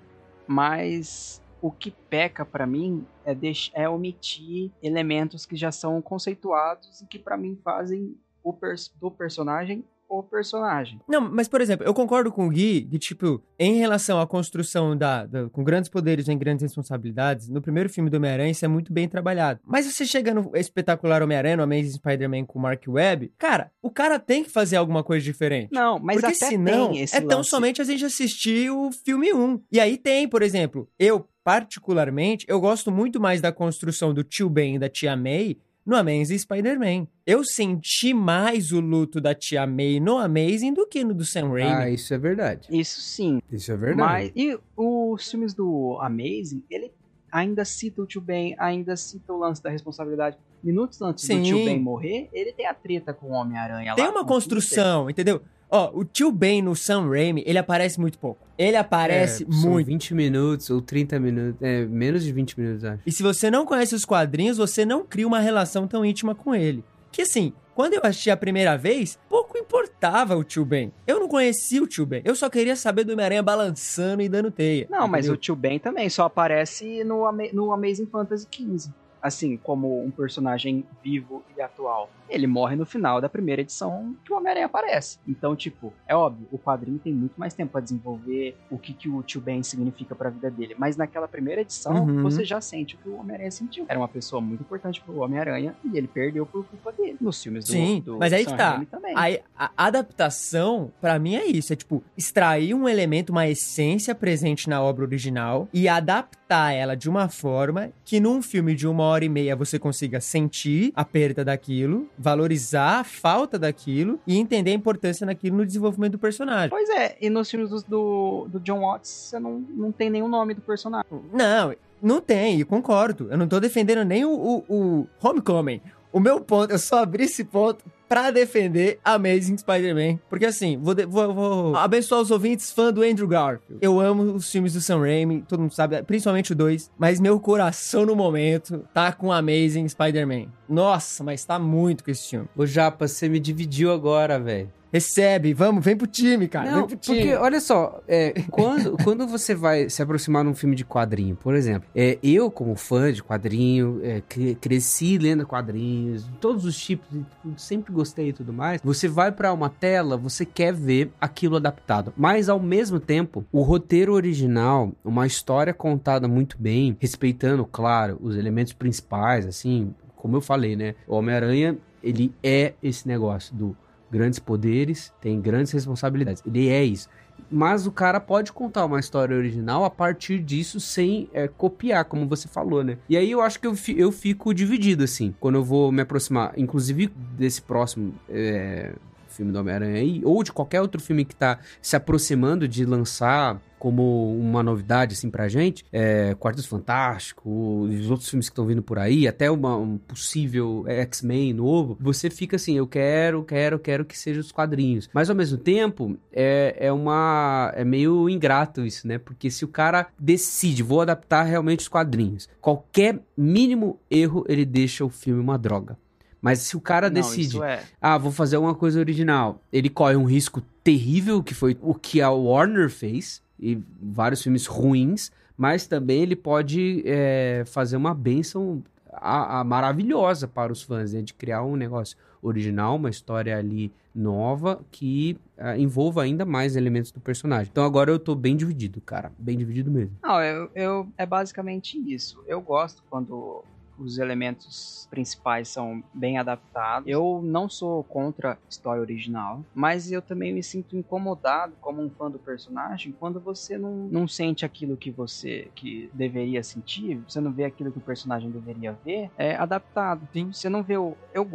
Mas o que peca para mim é, é omitir elementos que já são conceituados e que para mim fazem o pers do personagem o personagem. Não, mas por exemplo, eu concordo com o Gui de tipo, em relação à construção da, da com grandes poderes e grandes responsabilidades, no primeiro filme do Homem-Aranha isso é muito bem trabalhado. Mas você chega no espetacular Homem-Aranha, no Amazing Spider-Man com o Mark Webb, cara, o cara tem que fazer alguma coisa diferente. Não, mas Porque até senão é tão lance. somente a gente assistir o filme 1. E aí tem, por exemplo, eu particularmente, eu gosto muito mais da construção do tio Ben e da tia May no Amazing Spider-Man. Eu senti mais o luto da tia May no Amazing do que no do Sam Raimi. Ah, isso é verdade. Isso sim. Isso é verdade. Mas, e os filmes do Amazing, ele ainda cita o tio Ben, ainda cita o lance da responsabilidade. Minutos antes Sim. do tio Ben morrer, ele tem a treta com o Homem-Aranha lá. Tem uma construção, entendeu? Ó, o tio Ben no Sam Raimi, ele aparece muito pouco. Ele aparece é, são muito. 20 minutos ou 30 minutos. É, menos de 20 minutos, acho. E se você não conhece os quadrinhos, você não cria uma relação tão íntima com ele. Que assim, quando eu assisti a primeira vez, pouco importava o tio Ben. Eu não conhecia o tio Ben. Eu só queria saber do Homem-Aranha balançando e dando teia. Não, mas entendeu? o tio Ben também só aparece no, Ama- no Amazing Fantasy XV. Assim, como um personagem vivo e atual. Ele morre no final da primeira edição que o Homem-Aranha aparece. Então, tipo, é óbvio, o quadrinho tem muito mais tempo pra desenvolver o que, que o tio Ben significa pra vida dele. Mas naquela primeira edição, Uhum. você já sente o que o Homem-Aranha sentiu. Era uma pessoa muito importante pro Homem-Aranha e ele perdeu por culpa dele. Nos filmes do, Sim, do mas aí Sam que tá. Aí, a adaptação, pra mim, é isso. É tipo, extrair um elemento, uma essência presente na obra original e adaptar ela de uma forma que num filme de uma hora e meia você consiga sentir a perda daquilo, valorizar a falta daquilo e entender a importância daquilo no desenvolvimento do personagem. Pois é, e nos filmes do, do, do John Watts, você não, não tem nenhum nome do personagem. Não, Não tem, concordo. Eu não tô defendendo nem o, o, o Homecoming. O meu ponto, eu só abri esse ponto pra defender Amazing Spider-Man. Porque assim, vou, vou, vou, abençoar os ouvintes fã do Andrew Garfield. Eu amo os filmes do Sam Raimi, todo mundo sabe, principalmente o 2. Mas meu coração no momento tá com Amazing Spider-Man. Nossa, mas tá muito com esse filme. Ô Japa, você me dividiu agora, velho. Recebe, vamos, vem pro time, cara. Não, vem pro time. porque, olha só, é, quando, quando você vai se aproximar num filme de quadrinho, por exemplo, é, eu, como fã de quadrinho, é, cresci lendo quadrinhos, todos os tipos, sempre gostei e tudo mais, você vai para uma tela, você quer ver aquilo adaptado. Mas, ao mesmo tempo, o roteiro original, uma história contada muito bem, respeitando, claro, os elementos principais, assim, como eu falei, né? O Homem-Aranha, ele é esse negócio do grandes poderes, tem grandes responsabilidades. Ele é isso. Mas o cara pode contar uma história original a partir disso sem é, copiar, como você falou, né? E aí eu acho que eu, eu fico dividido, assim, quando eu vou me aproximar, inclusive desse próximo é, filme do Homem-Aranha aí, ou de qualquer outro filme que tá se aproximando de lançar como uma novidade, assim, pra gente, é, Quartos Fantásticos, os outros filmes que estão vindo por aí, até uma, um possível X-Men novo, você fica assim, eu quero, quero, quero que seja os quadrinhos. Mas, ao mesmo tempo, é, é uma... é meio ingrato isso, né? Porque se o cara decide, vou adaptar realmente os quadrinhos, qualquer mínimo erro, ele deixa o filme uma droga. Mas se o cara Não, decide, é... ah, vou fazer uma coisa original, ele corre um risco terrível, que foi o que a Warner fez, e vários filmes ruins, mas também ele pode é, fazer uma benção a, a maravilhosa para os fãs, né? De criar um negócio original, uma história ali nova que uh, envolva ainda mais elementos do personagem. Então agora eu tô bem dividido, cara. Bem dividido mesmo. Não, eu, eu é basicamente isso. Eu gosto quando os elementos principais são bem adaptados. Eu não sou contra a história original, mas eu também me sinto incomodado como um fã do personagem quando você não, não sente aquilo que você que deveria sentir, você não vê aquilo que o personagem deveria ver, é adaptado. Sim. Você não vê o. Eu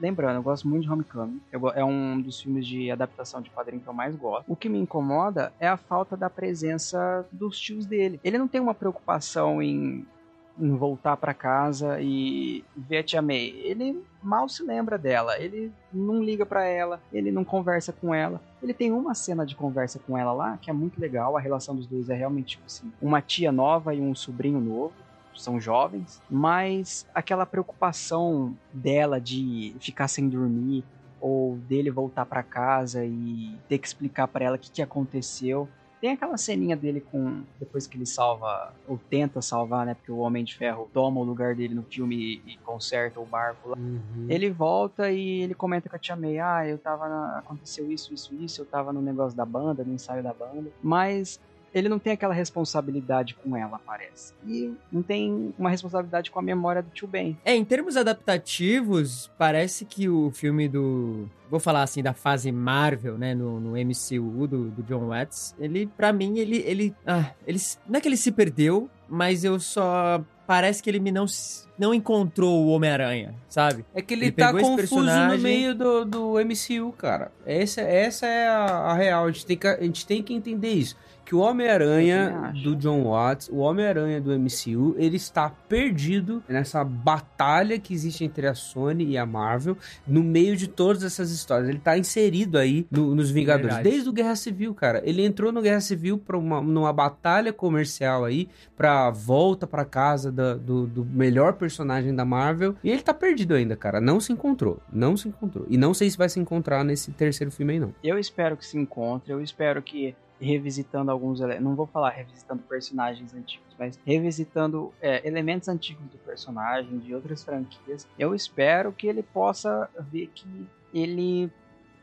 lembrando, eu gosto muito de Homecoming. Eu, é um dos filmes de adaptação de quadrinho que eu mais gosto. O que me incomoda é a falta da presença dos tios dele. Ele não tem uma preocupação em em voltar para casa e ver a Tia May. Ele mal se lembra dela, ele não liga para ela, ele não conversa com ela. Ele tem uma cena de conversa com ela lá que é muito legal, a relação dos dois é realmente tipo assim, uma tia nova e um sobrinho novo são jovens, mas aquela preocupação dela de ficar sem dormir ou dele voltar para casa e ter que explicar para ela o que, que aconteceu tem aquela ceninha dele com. Depois que ele salva, ou tenta salvar, né? Porque o Homem de Ferro toma o lugar dele no filme e, e conserta o barco lá. Uhum. Ele volta e ele comenta com a Tia May: Ah, eu tava. Na... Aconteceu isso, isso, isso. Eu tava no negócio da banda, no ensaio da banda. Mas ele não tem aquela responsabilidade com ela, parece. E não tem uma responsabilidade com a memória do tio Ben. É, em termos adaptativos, parece que o filme do. Vou falar assim, da fase Marvel, né? No, no MCU do, do John Watts. Ele, para mim, ele. ele, ah, ele. Não é que ele se perdeu, mas eu só parece que ele me não, não encontrou o Homem-Aranha, sabe? É que ele, ele tá confuso personagem... no meio do, do MCU, cara. Essa, essa é a, a real. A gente, tem que, a gente tem que entender isso que o Homem-Aranha do John Watts, o Homem-Aranha do MCU, ele está perdido nessa batalha que existe entre a Sony e a Marvel, no meio de todas essas histórias. Ele está inserido aí no, nos Vingadores, Verdade. desde o Guerra Civil, cara. Ele entrou no Guerra Civil para uma numa batalha comercial aí, pra volta para casa da, do, do melhor personagem da Marvel, e ele tá perdido ainda, cara. Não se encontrou, não se encontrou. E não sei se vai se encontrar nesse terceiro filme aí, não. Eu espero que se encontre, eu espero que revisitando alguns não vou falar revisitando personagens antigos, mas revisitando é, elementos antigos do personagem de outras franquias. Eu espero que ele possa ver que ele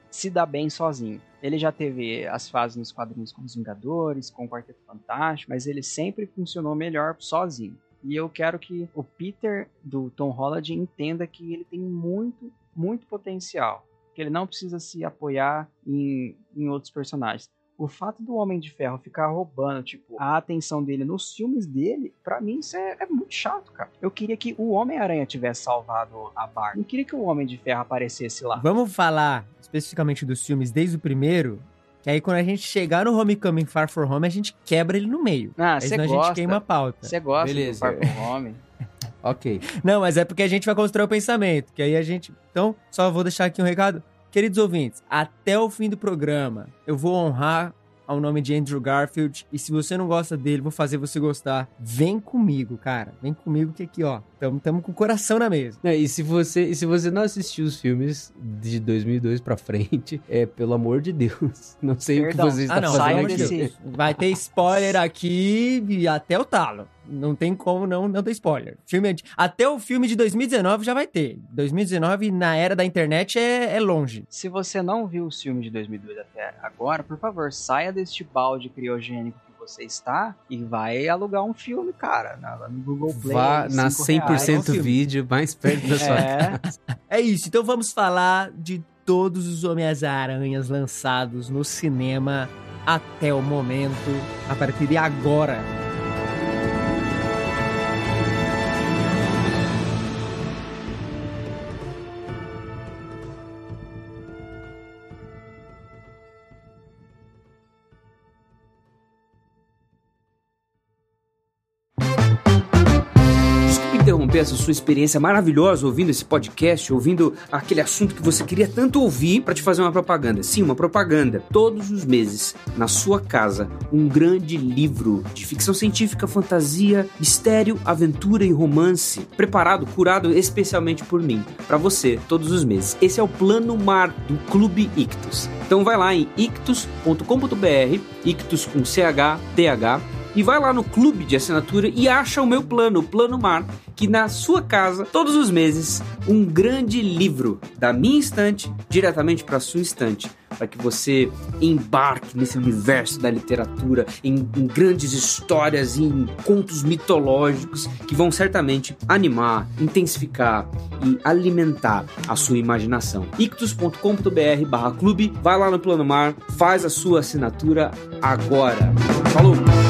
se dá bem sozinho. Ele já teve as fases nos quadrinhos com os Vingadores, com o Quarteto Fantástico, mas ele sempre funcionou melhor sozinho. E eu quero que o Peter do Tom Holland entenda que ele tem muito, muito potencial. Que ele não precisa se apoiar em, em outros personagens o fato do Homem de Ferro ficar roubando, tipo, a atenção dele nos filmes dele, para mim isso é, é, muito chato, cara. Eu queria que o Homem-Aranha tivesse salvado a Barbie. Não queria que o Homem de Ferro aparecesse lá. Vamos falar especificamente dos filmes desde o primeiro. Que aí quando a gente chegar no Homecoming Far From Home, a gente quebra ele no meio. Ah, Aí você senão a gosta. gente queima a pauta. Você gosta Beleza. do Far From Home? Ok. Não, mas é porque a gente vai construir o pensamento. Que aí a gente. Então, só vou deixar aqui um recado. Queridos ouvintes, até o fim do programa, eu vou honrar ao nome de Andrew Garfield. E se você não gosta dele, vou fazer você gostar. Vem comigo, cara. Vem comigo que aqui, ó. Tamo, tamo com o coração na mesa. É, e se você, e se você não assistiu os filmes de 2002 pra frente, é pelo amor de Deus, não sei Perdão. o que você está Ah, não, fazendo aqui. de desse-. Vai ter spoiler aqui e até o talo. Não tem como não, não ter spoiler. Filme de- até o filme de 2019 já vai ter. 2019, na era da internet, é, é longe. Se você não viu os filmes de 2002 até agora, por favor, saia deste balde criogênico que você está e vai alugar um filme, cara, na- no Google Play. Vá na cinco 100% reais. É um filme. vídeo, mais perto da sua É, É isso, então vamos falar de todos os Homens-Aranhas lançados no cinema até o momento, a partir de agora. Interromper essa sua experiência maravilhosa ouvindo esse podcast, ouvindo aquele assunto que você queria tanto ouvir para te fazer uma propaganda. Sim, uma propaganda. Todos os meses, na sua casa, um grande livro de ficção científica, fantasia, mistério, aventura e romance, preparado, curado especialmente por mim, para você, todos os meses. Esse é o Plano Mar do Clube Ictus. Então vai lá em ictus.com.br, ictus com CH, TH, e vai lá no clube de assinatura e acha o meu plano, o Plano Mar, que na sua casa, todos os meses, um grande livro da minha estante diretamente para sua estante, para que você embarque nesse universo da literatura, em, em grandes histórias e em contos mitológicos que vão certamente animar, intensificar e alimentar a sua imaginação. ictus.com.br barra clube, vai lá no Plano Mar, faz a sua assinatura agora. Falou!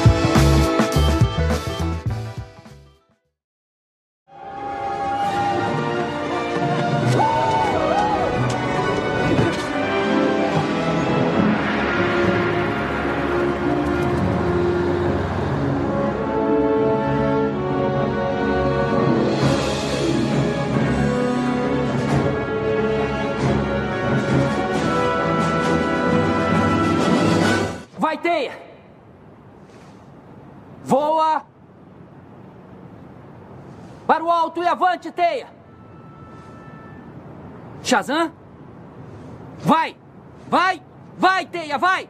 Teia! Voa! Para o alto e avante, Teia! Shazam? Vai! Vai! Vai, Teia, vai!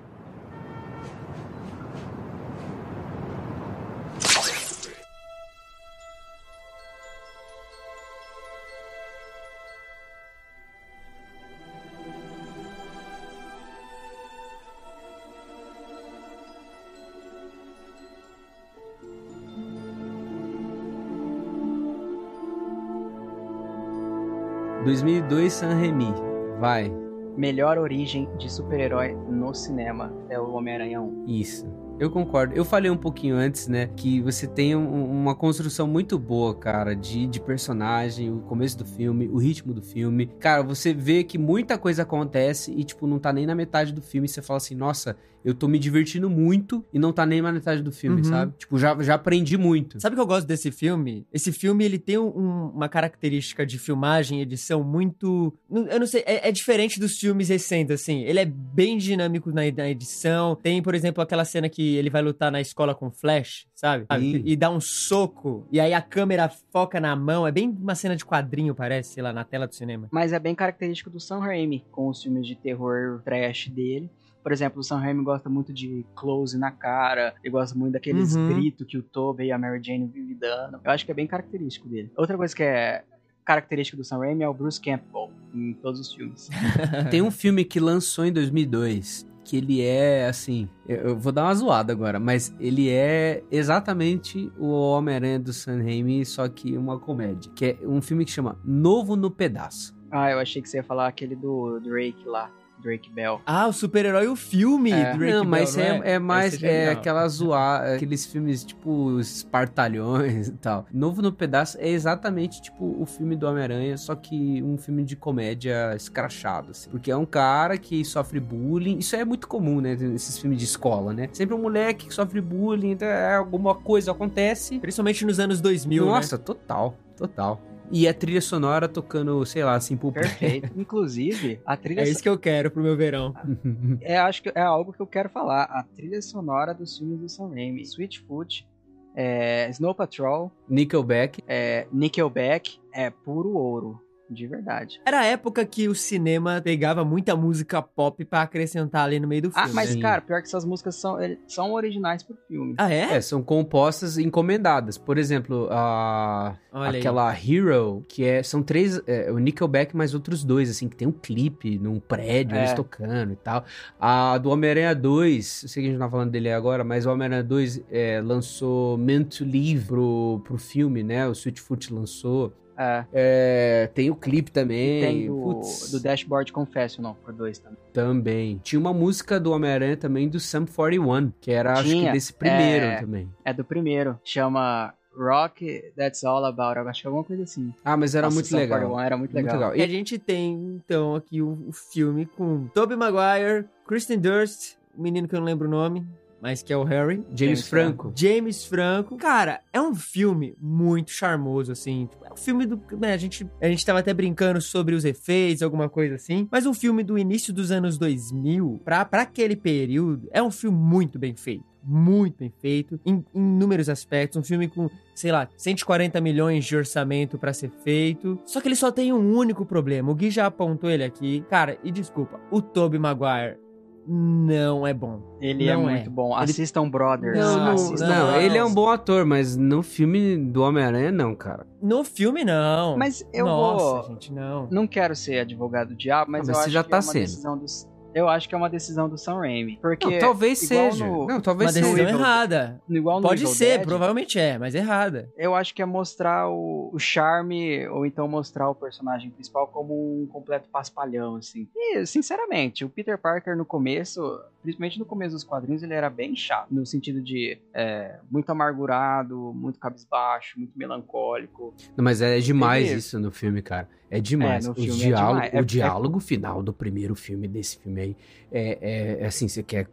2002 San Remi. Vai. melhor origem de super-herói no cinema é o Homem-Aranha 1. Isso. Eu concordo. Eu falei um pouquinho antes, né? Que você tem um- uma construção muito boa, cara, de, de personagem, o começo do filme, o ritmo do filme. Cara, você vê que muita coisa acontece e, tipo, não tá nem na metade do filme. Você fala assim, nossa, eu tô me divertindo muito e não tá nem na metade do filme, Uhum. sabe? Tipo, já, já aprendi muito. Sabe o que eu gosto desse filme? Esse filme, ele tem um- uma característica de filmagem e edição muito... Eu não sei, é, é diferente dos filmes recentes, assim. Ele é bem dinâmico na, na edição. Tem, por exemplo, aquela cena que ele vai lutar na escola com Flash, sabe? Sim. E, e dá um soco, e aí a câmera foca na mão. É bem uma cena de quadrinho, parece, sei lá, na tela do cinema. Mas é bem característico do Sam Raimi, com os filmes de terror trash dele. Por exemplo, o Sam Raimi gosta muito de close na cara, ele gosta muito daqueles Uhum. gritos que o Tobey e a Mary Jane vivem dando. Eu acho que é bem característico dele. Outra coisa que é característica do Sam Raimi é o Bruce Campbell em todos os filmes. Tem um filme que lançou em 2002 que ele é assim, eu- vou dar uma zoada agora, mas ele é exatamente o Homem-Aranha do Sam Raimi, só que uma comédia, que é um filme que chama Novo no Pedaço. Ah, eu achei que você ia falar aquele do Drake lá, Drake Bell. Ah, o super-herói, o filme É. do Drake não, mas Bell, é, não é mais é, aquela zoar, aqueles filmes tipo os Espartalhões e tal. Novo no Pedaço é exatamente tipo o filme do Homem-Aranha, só que um filme de comédia escrachado, assim. Porque é um cara que sofre bullying. Isso é muito comum, né? Nesses filmes de escola, né? Sempre um moleque que sofre bullying, então é, alguma coisa acontece. Principalmente nos anos 2000, Nossa, total, total. E a trilha sonora tocando, sei lá, assim, pro Perfeito. Inclusive, a trilha É isso que eu quero pro meu verão. é, acho que é algo que eu quero falar. A trilha sonora dos filmes do Sam Raimi. Switchfoot, é, Snow Patrol, Nickelback. é, Nickelback, é puro ouro. De verdade. Era a época que o cinema pegava muita música pop pra acrescentar ali no meio do Ah, filme. mas Sim. cara, pior que essas músicas são, ele- são originais pro filme. Ah, é? É, são compostas e encomendadas. Por exemplo, a Olha aí. aquela Hero, que é são três, é, o Nickelback mais outros dois, assim, que tem um clipe num prédio, É. eles tocando e tal. A do Homem-Aranha 2, eu sei que a gente não tá falando dele agora, mas o Homem-Aranha 2 é, lançou Meant to Live pro, pro filme, né? O Sweetfoot lançou. É, É, tem o clipe também. tem do, Putz, do Dashboard Confessional, por dois também. também. Tinha uma música do Homem-Aranha também do Sum 41, que era acho que Tinha, desse primeiro é. também. É do primeiro. Chama Rock That's All About. Eu acho que é alguma coisa assim. Ah, mas era Nossa, muito legal. 41 Era muito Muito legal. legal. E a E- gente tem, então, aqui o, o filme com Tobey Maguire, Kristen Durst, o menino que eu não lembro o nome, mas que é o Harry. James James Franco. James Franco. Cara, é um filme muito charmoso, assim. É um filme do. Né, a, gente, a gente tava até brincando sobre os efeitos, alguma coisa assim. Mas um filme do início dos anos 2000, pra, pra aquele período, é um filme muito bem feito. Muito bem feito, em inúmeros aspectos. Um filme com, sei lá, 140 milhões de orçamento pra ser feito. Só que ele só tem um único problema. O Gui já apontou ele aqui. Cara, e desculpa, o Tobey Maguire não é bom. Ele Não é é. muito bom. Ele- Assistam Brothers. Não, não, assistam não, não. ele é um bom ator, mas no filme do Homem-Aranha, não, cara. No filme, não. Mas eu Nossa, vou. gente, não. Não quero ser advogado do diabo, mas, Ah, mas eu você acho já que tá é uma sendo. decisão dos. Eu acho que é uma decisão do Sam Raimi. Porque. Não, talvez seja. no- Não, talvez Uma decisão. Evil- errada. Igual no Pode Evil ser, Dead, provavelmente é, mas errada. Eu acho que é mostrar o, o charme, ou então mostrar o personagem principal como um completo paspalhão, assim. E, sinceramente, o Peter Parker no começo, principalmente no começo dos quadrinhos, ele era bem chato. No sentido de é, muito amargurado, muito cabisbaixo, muito melancólico. Não, mas é demais isso no filme, cara. É demais. É, no filme é diálogo- demais. É- o diálogo final do primeiro filme, desse filme aí, é, é- é assim, você quer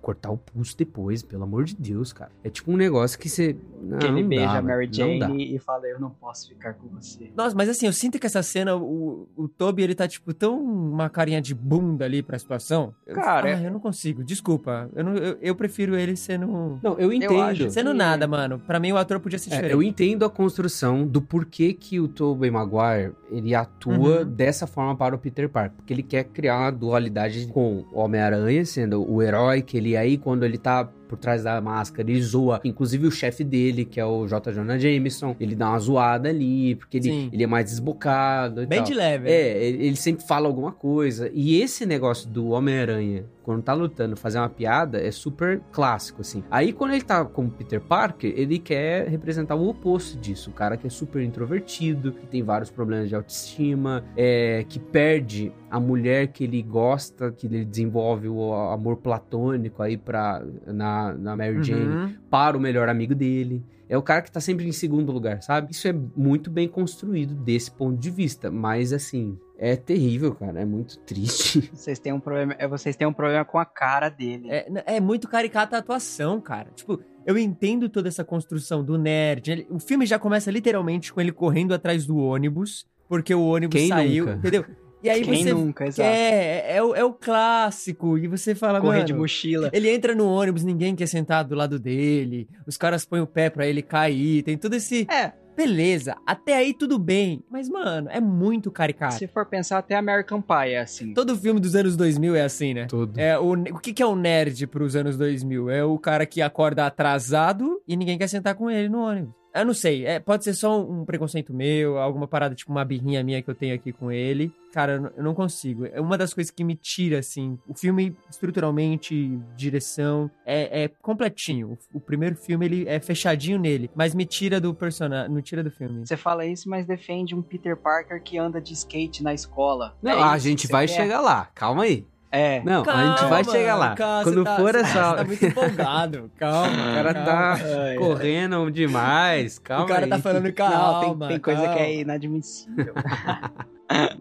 cortar o pulso depois, pelo amor de Deus, cara. É tipo um negócio que você... Não, que ele não beija dá, a Mary. Jane e fala, eu não posso ficar com você. Nossa, mas assim, eu sinto que essa cena, o, o Toby, ele tá, tipo, tão uma carinha de bunda ali pra situação. Eu, Cara, ah, eu não consigo, desculpa. Eu, não, eu, eu prefiro ele sendo... Não, eu entendo. acho- Sendo que- nada, mano. Pra mim, o ator podia ser É, diferente. eu entendo a construção do porquê que o Tobey Maguire ele atua Uhum. dessa forma para o Peter Parker, porque ele quer criar uma dualidade com Homem-Aranha sendo o herói que ele é aí quando ele tá por trás da máscara, ele zoa, inclusive o chefe dele, que é o J. Jonah Jameson, ele dá uma zoada ali, porque ele, Sim. ele é mais desbocado e Bem tal. de leve. né? É, ele ele sempre fala alguma coisa. E esse negócio do Homem-Aranha, quando tá lutando, fazer uma piada, é super clássico, assim. Aí, quando ele tá como Peter Parker, ele quer representar o oposto disso. O cara que é super introvertido, que tem vários problemas de autoestima, é, que perde a mulher que ele gosta, que ele desenvolve o amor platônico aí pra, na, na Mary Jane Uhum. para o melhor amigo dele. É o cara que tá sempre em segundo lugar, sabe? Isso é muito bem construído desse ponto de vista, mas assim, é terrível, cara, é muito triste. Vocês têm um problema, é, vocês têm um problema com a cara dele. É, é muito caricata a atuação, cara. Tipo, eu entendo toda essa construção do nerd. O filme já começa literalmente com ele correndo atrás do ônibus, porque o ônibus Quem saiu, nunca? entendeu? E aí Quem você nunca, exato. quer, é, o, é o clássico, e você fala, Correr mano... de mochila. Ele entra no ônibus, ninguém quer sentar do lado dele, os caras põem o pé pra ele cair, tem todo esse... É, Beleza, até aí tudo bem, mas, mano, é muito caricato. se for pensar até American Pie é assim. Todo filme dos anos 2000 é assim, né? Todo. É, o, o que, que é o nerd pros anos 2000? É o cara que acorda atrasado e ninguém quer sentar com ele no ônibus. Eu não sei, é, pode ser só um preconceito meu, alguma parada, tipo uma birrinha minha que eu tenho aqui com ele. Cara, eu não- consigo. É uma das coisas que me tira, assim. O filme, estruturalmente, direção, é, é completinho. O, o primeiro filme, ele é fechadinho nele, mas me tira do personagem, não tira do filme. Você fala isso, mas defende um Peter Parker que anda de skate na escola. Não, É a gente vai quer? chegar lá. Calma aí. É. Não, a gente vai chegar lá. calma, Quando você tá- for você essa. tá muito empolgado. Calma. O cara calma. tá Ai, correndo demais. Calma o cara aí. tá falando Não, calma. tem, tem coisa calma. que é inadmissível.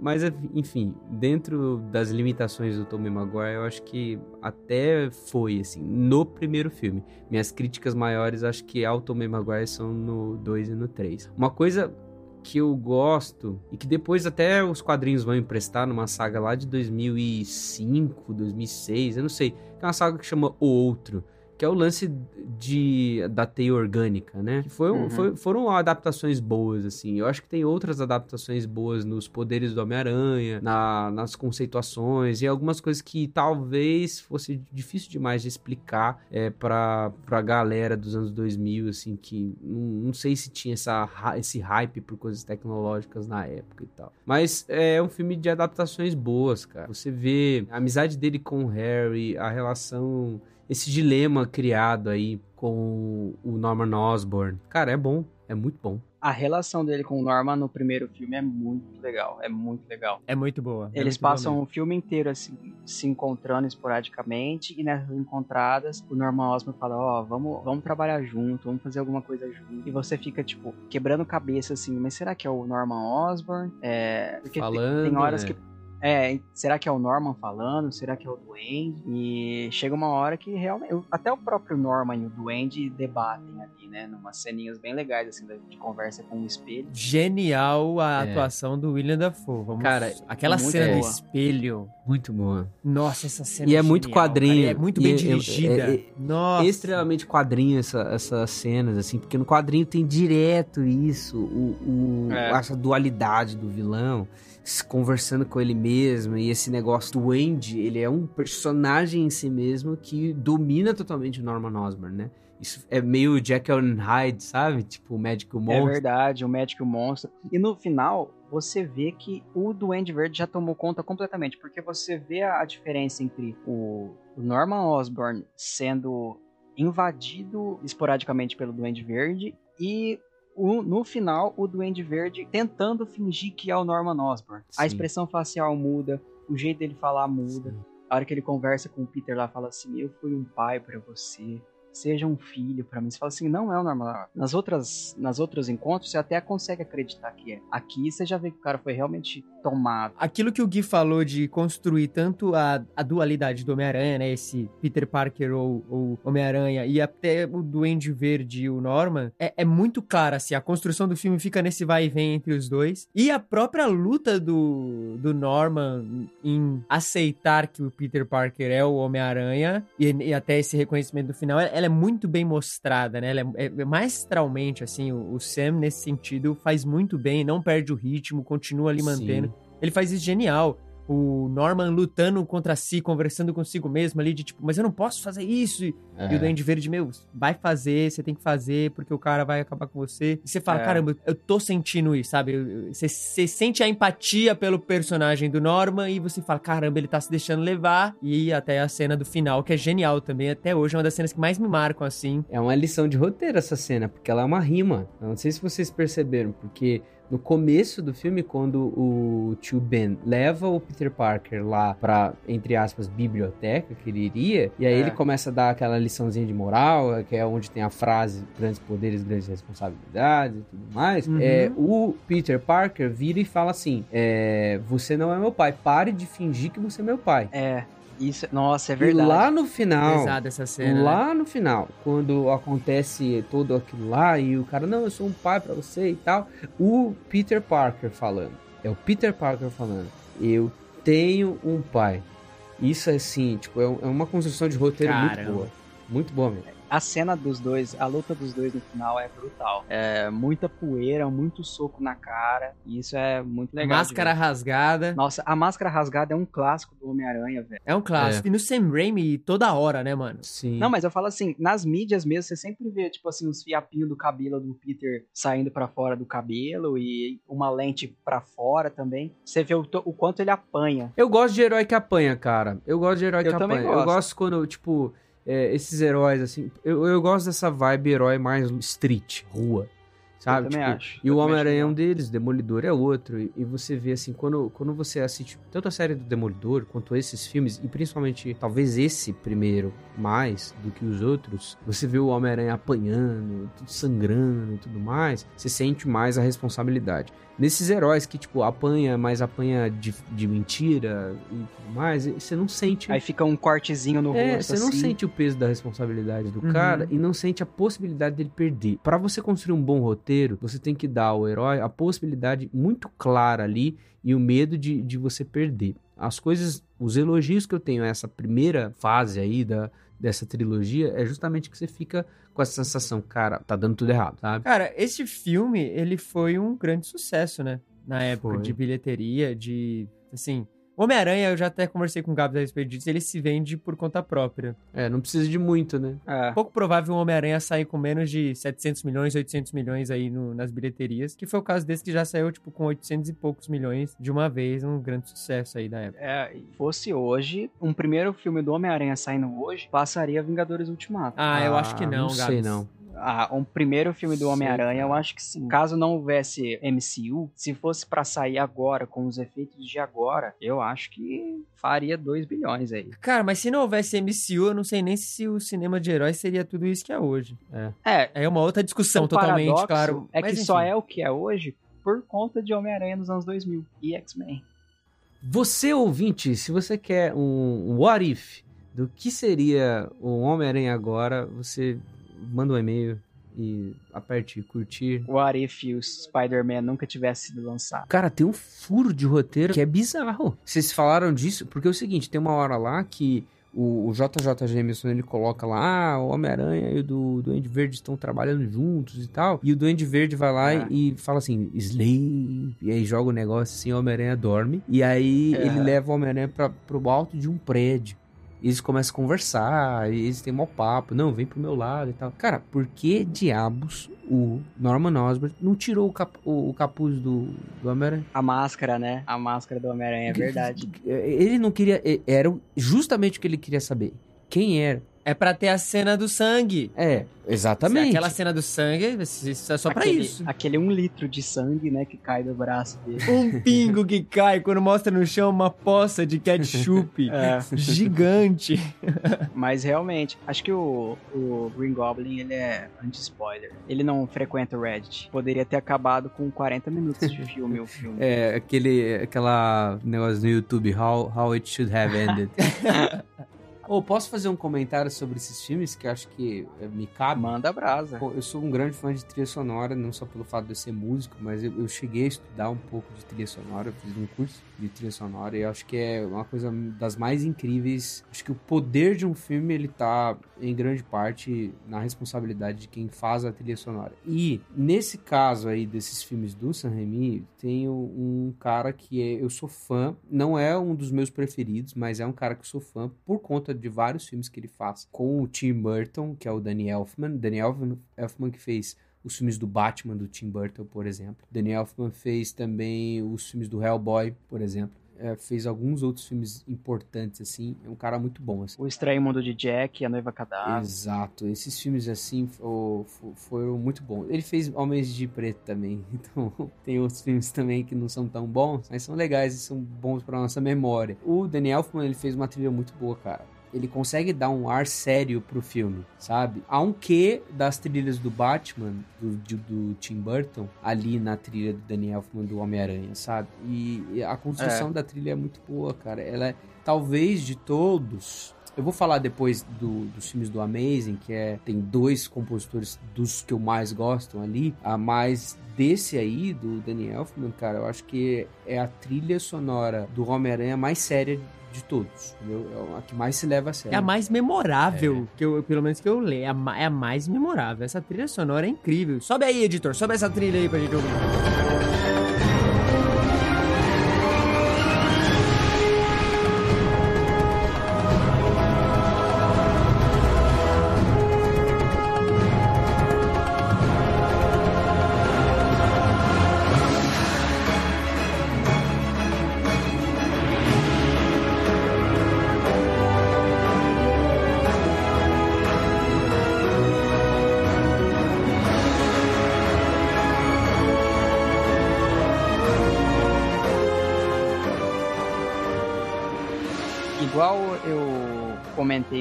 Mas, enfim, dentro das limitações do Tobey Maguire, eu acho que até foi, assim, no primeiro filme. Minhas críticas maiores, acho que ao Tobey Maguire são no 2 e no 3. Uma coisa que eu gosto, e que depois até os quadrinhos vão emprestar numa saga lá de 2005, 2006, eu não sei, é uma saga que chama O Outro, que é o lance de, da teia orgânica, né? Que foi, Uhum. foi- foram adaptações boas, assim. Eu acho que tem outras adaptações boas nos poderes do Homem-Aranha, na- nas conceituações e algumas coisas que talvez fosse difícil demais de explicar é, pra, pra galera dos anos 2000, assim, que não, não sei se tinha essa, esse hype por coisas tecnológicas na época e tal. Mas é um filme de adaptações boas, cara. Você vê a amizade dele com o Harry, a relação esse dilema criado aí com o Norman Osborn. Cara, é bom, é muito bom. A relação dele com o Norman no primeiro filme é muito legal. É muito legal. É muito boa. é Eles muito boa passam mesmo. o filme inteiro assim, se encontrando esporadicamente e nessas encontradas o Norman Osborn fala, ó, vamos, vamos trabalhar junto, vamos fazer alguma coisa junto. E você fica, tipo, quebrando cabeça assim, mas será que é o Norman Osborn? É, porque tem- Falando, tem horas é. que é, será que é o Norman falando? Será que é o Duende? E chega uma hora que realmente. Até o próprio Norman e o Duende debatem ali, né? Numas ceninhas bem legais, assim, de conversa com o espelho. Genial a É. atuação do William Dafoe. Vamos... Cara, aquela muito cena do boa. espelho. Muito boa. Nossa, essa cena E é muito genial, quadrinho, cara, É muito e bem é- dirigida. é- é- Nossa. Extremamente quadrinho essa- essas cenas, assim, porque no quadrinho tem direto isso, o, o- É. essa dualidade do vilão, conversando com ele mesmo, e esse negócio do Andy, ele é um personagem em si mesmo que domina totalmente o Norman Osborn, né? Isso é meio Jekyll and Hyde, sabe? Tipo o médico É monstro. verdade, o médico o monstro. E no final, você vê que o Duende Verde já tomou conta completamente, porque você vê a, diferença entre o, o Norman Osborn sendo invadido esporadicamente pelo Duende Verde e o- no final o Duende Verde tentando fingir que é o Norman Osborn. A Sim. expressão facial muda, o jeito dele falar muda. A hora que ele conversa com o Peter lá, fala assim: Eu fui um pai pra você. Seja um filho pra mim. Você fala assim: Não é o normal. Nas outras, nas outros encontros, você até consegue acreditar que é. Aqui você já vê que o cara foi realmente tomado. Aquilo que o Gui falou de construir tanto a, a dualidade do Homem-Aranha, né? Esse Peter Parker ou, ou Homem-Aranha, e até o Duende Verde e o Norman, é, é muito clara, assim. A construção do filme fica nesse vai e vem entre os dois. E a própria luta do, do Norman em aceitar que o Peter Parker é o Homem-Aranha, e, e até esse reconhecimento do final, ela é muito bem mostrada, né? Ela é, é maestralmente, assim, o, o Sam, nesse sentido, faz muito bem, não perde o ritmo, continua ali Sim. Ele faz isso genial. O Norman lutando contra si, conversando consigo mesmo ali, de tipo, mas eu não posso fazer isso. E, É. e o Duende Verde, meu, vai fazer, você tem que fazer, porque o cara vai acabar com você. E você fala, É. caramba, eu tô sentindo isso, sabe? Você, você sente a empatia pelo personagem do Norman e você fala, caramba, ele tá se deixando levar. E até a cena do final, que é genial também. Até hoje é uma das cenas que mais me marcam, assim. É uma lição de roteiro essa cena, porque ela é uma rima. Eu não sei se vocês perceberam, porque no começo do filme, quando o tio Ben leva o Peter Parker lá pra, entre aspas, biblioteca que ele iria, e aí É. ele começa a dar aquela liçãozinha de moral, que é onde tem a frase grandes poderes, grandes responsabilidades e tudo mais. Uhum. É, o Peter Parker vira e fala assim: é, Você não é meu pai, pare de fingir que você é meu pai. É, isso. Nossa, é E verdade. lá no final. Pesada essa cena. né? Lá no final, quando acontece todo aquilo lá e o cara, não, eu sou um pai pra você e tal, o Peter Parker falando. É o Peter Parker falando. Eu tenho um pai. Isso assim, tipo, é, é uma construção de roteiro muito Caramba. boa. Muito boa mesmo a cena dos dois, a luta dos dois no final é brutal. É muita poeira, muito soco na cara. E isso é muito legal. Máscara rasgada. Nossa, a máscara rasgada é um clássico do Homem-Aranha, velho. É um clássico. É. E no Sam Raimi toda hora, né, mano? Sim. Não, mas eu falo assim, nas mídias mesmo, você sempre vê, tipo assim, os fiapinhos do cabelo do Peter saindo para fora do cabelo e uma lente para fora também. Você vê o, o, quanto ele apanha. Eu gosto de herói que apanha, cara. Eu gosto de herói eu que apanha. Gosto. Eu gosto quando, tipo é, esses heróis, assim. Eu, eu gosto dessa vibe herói mais street, rua. Sabe? Eu tipo, acho. E o Homem-Aranha é um deles, Demolidor é outro. E, e, você vê assim, quando, quando você assiste tanto a série do Demolidor quanto esses filmes, e principalmente talvez esse primeiro mais do que os outros, você vê o Homem-Aranha apanhando, tudo sangrando e tudo mais, você sente mais a responsabilidade nesses heróis que, tipo, apanha, mas apanha de, de mentira e tudo mais, você não sente. Aí fica um cortezinho no é, rosto. Você não assim. sente o peso da responsabilidade do uhum. cara e não sente a possibilidade dele perder. Para você construir um bom roteiro, você tem que dar ao herói a possibilidade muito clara ali e o medo de, de você perder. As coisas, os elogios que eu tenho a essa primeira fase aí da, dessa trilogia é justamente que você fica com essa sensação, cara, tá dando tudo errado, sabe? Cara, esse filme, ele foi um grande sucesso, né? Na época foi. de bilheteria, de, assim, Homem-Aranha, eu já até conversei com o Gabs a respeito disso, ele se vende por conta própria. É, não precisa de muito, né? É. Pouco provável um Homem-Aranha sair com menos de 700 milhões, 800 milhões aí no, nas bilheterias, que foi o caso desse que já saiu, tipo, com 800 e poucos milhões de uma vez, um grande sucesso aí da época. É, fosse hoje, um primeiro filme do Homem-Aranha saindo hoje, passaria Vingadores Ultimato. Ah, ah eu acho que não, não Gabs. sei não ah, um primeiro filme do Homem-Aranha, eu acho que sim. Caso não houvesse MCU, se fosse para sair agora, com os efeitos de agora, eu acho que faria 2 bilhões aí. Cara, mas se não houvesse MCU, eu não sei nem se o cinema de heróis seria tudo isso que é hoje. É. É, é uma outra discussão totalmente, claro. É que só é o que é hoje por conta de Homem-Aranha nos anos 2000 e X-Men. Você, ouvinte, se você quer um what if do que seria o Homem-Aranha agora, você manda um e-mail e aperte curtir. What if o Spider-Man nunca tivesse sido lançado? Cara, tem um furo de roteiro que é bizarro. Vocês falaram disso porque é o seguinte, tem uma hora lá que o, o JJ Jameson ele coloca lá, ah, o Homem-Aranha e o do Duende Verde estão trabalhando juntos e tal. E o Duende Verde vai lá é. e, e, fala assim, Slave. E aí joga o negócio assim, o Homem-Aranha dorme. E aí é. ele leva o Homem-Aranha pro alto de um prédio. E eles começam a conversar, e eles têm mau papo, não, vem pro meu lado e tal. Cara, por que diabos o Norman Osborn não tirou o, cap, o, o capuz do, do Homem-Aranha? A máscara, né? A máscara do Homem-Aranha, é verdade. Ele não queria. Era justamente o que ele queria saber. Quem era? É para ter a cena do sangue. É, exatamente. Aquela cena do sangue, isso é só para isso. Aquele um litro de sangue, né, que cai do braço dele. Um pingo que cai quando mostra no chão uma poça de ketchup é. gigante. Mas realmente, acho que o, o Green Goblin, ele é anti-spoiler. Ele não frequenta o Reddit. Poderia ter acabado com 40 minutos de filme o filme. É, aquele aquela negócio no YouTube, How, how It Should Have Ended. Ou oh, posso fazer um comentário sobre esses filmes que acho que eh, me cabe? Manda brasa. Eu sou um grande fã de trilha sonora, não só pelo fato de eu ser músico, mas eu, eu cheguei a estudar um pouco de trilha sonora, eu fiz um curso de trilha sonora e acho que é uma coisa das mais incríveis. Acho que o poder de um filme ele tá em grande parte na responsabilidade de quem faz a trilha sonora. E nesse caso aí desses filmes do San Remi, tem um cara que é, eu sou fã, não é um dos meus preferidos, mas é um cara que eu sou fã por conta de vários filmes que ele faz com o Tim Burton, que é o Danny Elfman. Danny Elfman, Elfman que fez os filmes do Batman do Tim Burton, por exemplo. Danny Elfman fez também os filmes do Hellboy, por exemplo. É, fez alguns outros filmes importantes, assim. É um cara muito bom, assim. O Estranho Mundo de Jack, A Noiva Cadáver. Exato. Esses filmes, assim, foram muito bons. Ele fez Homens de Preto também. Então, tem outros filmes também que não são tão bons, mas são legais e são bons pra nossa memória. O Daniel Elfman, ele fez uma trilha muito boa, cara ele consegue dar um ar sério pro filme, sabe? Há um quê das trilhas do Batman, do, do, do Tim Burton, ali na trilha do Daniel Elfman do Homem-Aranha, sabe? E, a construção é. da trilha é muito boa, cara. Ela é, talvez, de todos... Eu vou falar depois do, dos filmes do Amazing, que é tem dois compositores dos que eu mais gosto ali, a mais desse aí, do Daniel Elfman, cara, eu acho que é a trilha sonora do Homem-Aranha mais séria de todos. Entendeu? É a que mais se leva a sério. É a mais memorável, que eu, pelo menos que eu leio. É a, é a mais memorável. Essa trilha sonora é incrível. Sobe aí, editor. Sobe essa trilha aí pra gente ouvir.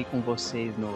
Comentei com vocês no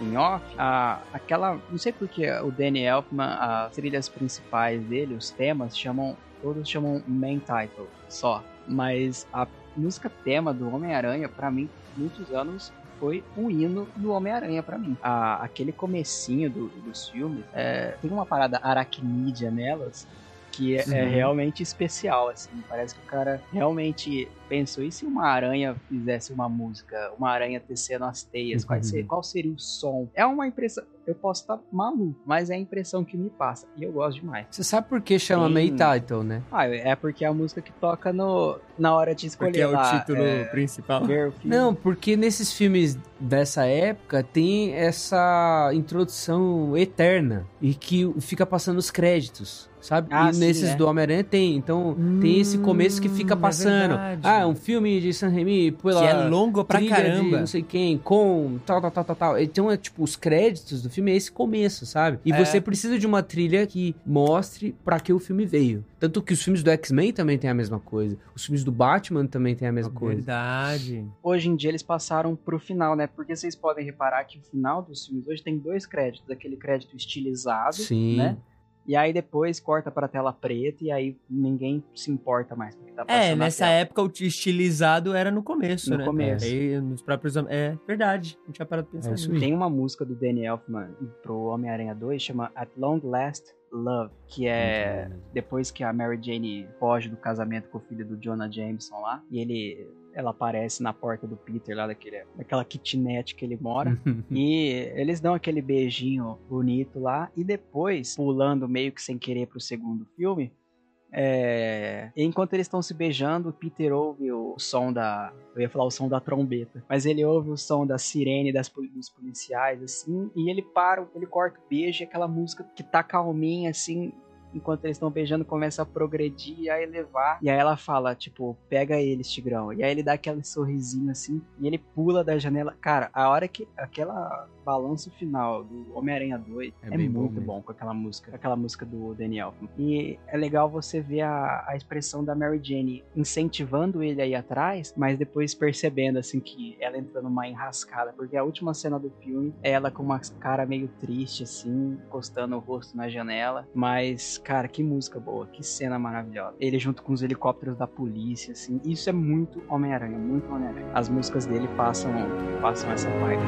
em off, a, aquela, não sei porque o Danny Elfman, as trilhas principais dele, os temas chamam, todos chamam main title só, mas a música tema do Homem-Aranha pra mim, muitos anos foi um hino do Homem-Aranha pra mim. A, aquele comecinho do- dos filmes, é, tem uma parada aracnídea nelas que é, é realmente especial, assim. Parece que o cara realmente pensou, e se uma aranha fizesse uma música, uma aranha tecendo as teias, qual, Uhum. ser- qual seria o som? É uma impressão, eu posso estar maluco, mas é a impressão que me passa, e eu gosto demais. Você sabe por que chama Sim. main title, né? Ah, é porque é a música que toca no, na hora de escolher Porque é o lá, título é, principal. o. Não, porque nesses filmes dessa época tem essa introdução eterna e que fica passando os créditos, sabe? Ah, e sim, nesses é. do Homem-Aranha tem. Então tem esse começo que fica Hum, é passando. verdade. ah, é um filme de San Remi, pela Que é longo pra caramba. não sei quem, com tal, tal, tal, tal, tal. Então é tipo, os créditos do filme é esse começo, sabe? E É. você precisa de uma trilha que mostre pra que o filme veio. Tanto que os filmes do X-Men também tem a mesma coisa. Os filmes do Batman também tem a mesma coisa. Verdade. Hoje em dia eles passaram pro final, né? Porque vocês podem reparar que o final dos filmes hoje tem dois créditos, aquele crédito estilizado, Sim. né? E aí depois corta pra tela preta e aí ninguém se importa mais porque tá passando É, nessa época o estilizado era no começo, No né? começo. Aí, nos próprios. É verdade. Não tinha parado pra pensar É isso nisso. Tem uma música do Danny Elfman pro Homem-Aranha 2, chama At Long Last Love, que é depois que a Mary Jane foge do casamento com o filho do Jonah Jameson lá, e ele ela aparece na porta do Peter lá daquele, daquela kitnet que ele mora. E eles dão aquele beijinho bonito lá. E depois, pulando meio que sem querer pro segundo filme, é, enquanto eles estão se beijando, o Peter ouve o som da. Eu ia falar o som da trombeta. Mas ele ouve o som da sirene das, dos policiais, assim. E ele para, ele corta o beijo e aquela música que tá calminha, assim. Enquanto eles estão beijando, começa a progredir e a elevar. E aí ela fala, tipo, pega eles, Tigrão. E aí ele dá aquele sorrisinho assim. E ele pula da janela. Cara, a hora que. Aquela balanço final do Homem-Aranha 2 É é, bom muito mesmo. bom com aquela música. com Aquela música do Daniel. E é legal você ver a, a expressão da Mary Jane incentivando ele aí atrás, mas depois percebendo assim que ela entra numa enrascada. Porque a última cena do filme é ela com uma cara meio triste, assim, encostando o rosto na janela. Mas, cara, que música boa, que cena maravilhosa. Ele junto com os helicópteros da polícia, assim. Isso é muito Homem-Aranha, muito Homem-Aranha. As músicas dele passam, passam essa vibe.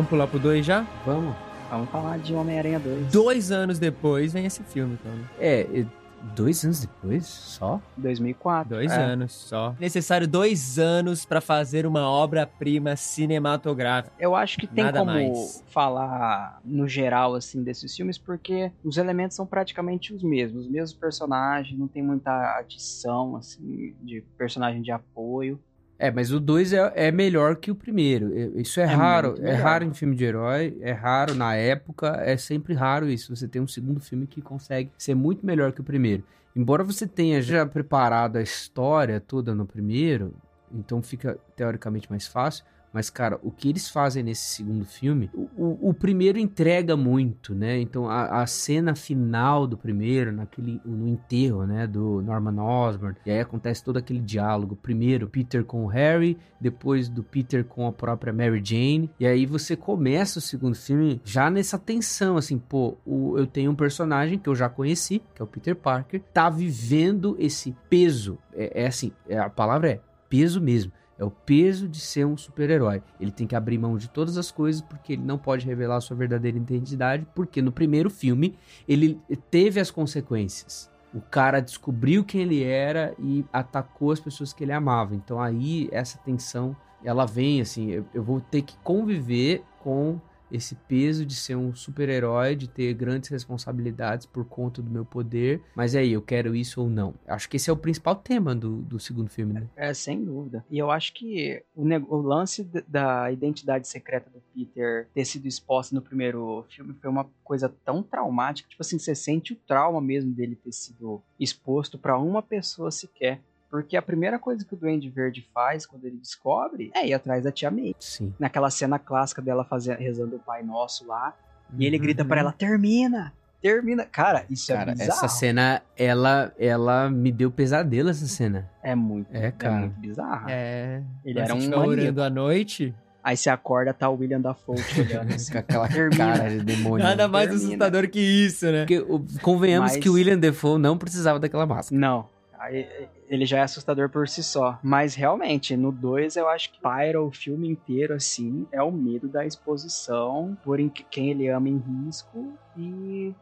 Vamos pular pro 2 já? Vamos. Vamos falar de Homem-Aranha 2. Dois anos depois vem esse filme, então. né? É, e dois anos depois só? 2004. Dois é. anos só. Necessário dois anos pra fazer uma obra-prima cinematográfica. Eu acho que tem Nada como mais. falar no geral assim desses filmes porque os elementos são praticamente os mesmos, os mesmos personagens, não tem muita adição assim de personagem de apoio. É, mas o 2 é, é melhor que o primeiro. Isso é, É raro. É raro em filme de herói, é raro na época, é sempre raro isso. Você tem um segundo filme que consegue ser muito melhor que o primeiro. Embora você tenha já preparado a história toda no primeiro, então fica teoricamente mais fácil. Mas, cara, o que eles fazem nesse segundo filme, o, o, o primeiro entrega muito, né? Então, a, a, cena final do primeiro, naquele, no enterro, né, do Norman Osborn, e aí acontece todo aquele diálogo. Primeiro, Peter com o Harry, depois do Peter com a própria Mary Jane, e aí você começa o segundo filme já nessa tensão, assim, pô, o, eu tenho um personagem que eu já conheci, que é o Peter Parker, tá vivendo esse peso, é, é assim, é, a palavra é peso mesmo é o peso de ser um super-herói. Ele tem que abrir mão de todas as coisas porque ele não pode revelar a sua verdadeira identidade, porque no primeiro filme ele teve as consequências. O cara descobriu quem ele era e atacou as pessoas que ele amava. Então aí essa tensão, ela vem assim, eu, eu vou ter que conviver com esse peso de ser um super-herói, de ter grandes responsabilidades por conta do meu poder. Mas aí, eu quero isso ou não? Acho que esse é o principal tema do, do segundo filme, né? É, sem dúvida. E eu acho que o, o lance da identidade secreta do Peter ter sido exposta no primeiro filme foi uma coisa tão traumática. Tipo assim, você sente o trauma mesmo dele ter sido exposto para uma pessoa sequer. Porque a primeira coisa que o Duende Verde faz quando ele descobre é ir atrás da tia May. Sim. Naquela cena clássica dela fazer, rezando o Pai Nosso lá. E ele grita para uhum. ela: termina! Termina. Cara, isso é cara, é bizarro. Essa cena, ela, ela me deu pesadelo, essa cena. É muito, é, cara. É muito bizarro. É. Ele era um orando à noite. Aí você acorda, tá o William da olhando assim. Com aquela cara de demônio. Nada mais Termina. assustador que isso, né? Porque, convenhamos Mas... que o William Defoe não precisava daquela máscara. Não. Aí, ele já é assustador por si só. Mas realmente, no 2 eu acho que paira o filme inteiro assim, é o medo da exposição por quem ele ama em risco e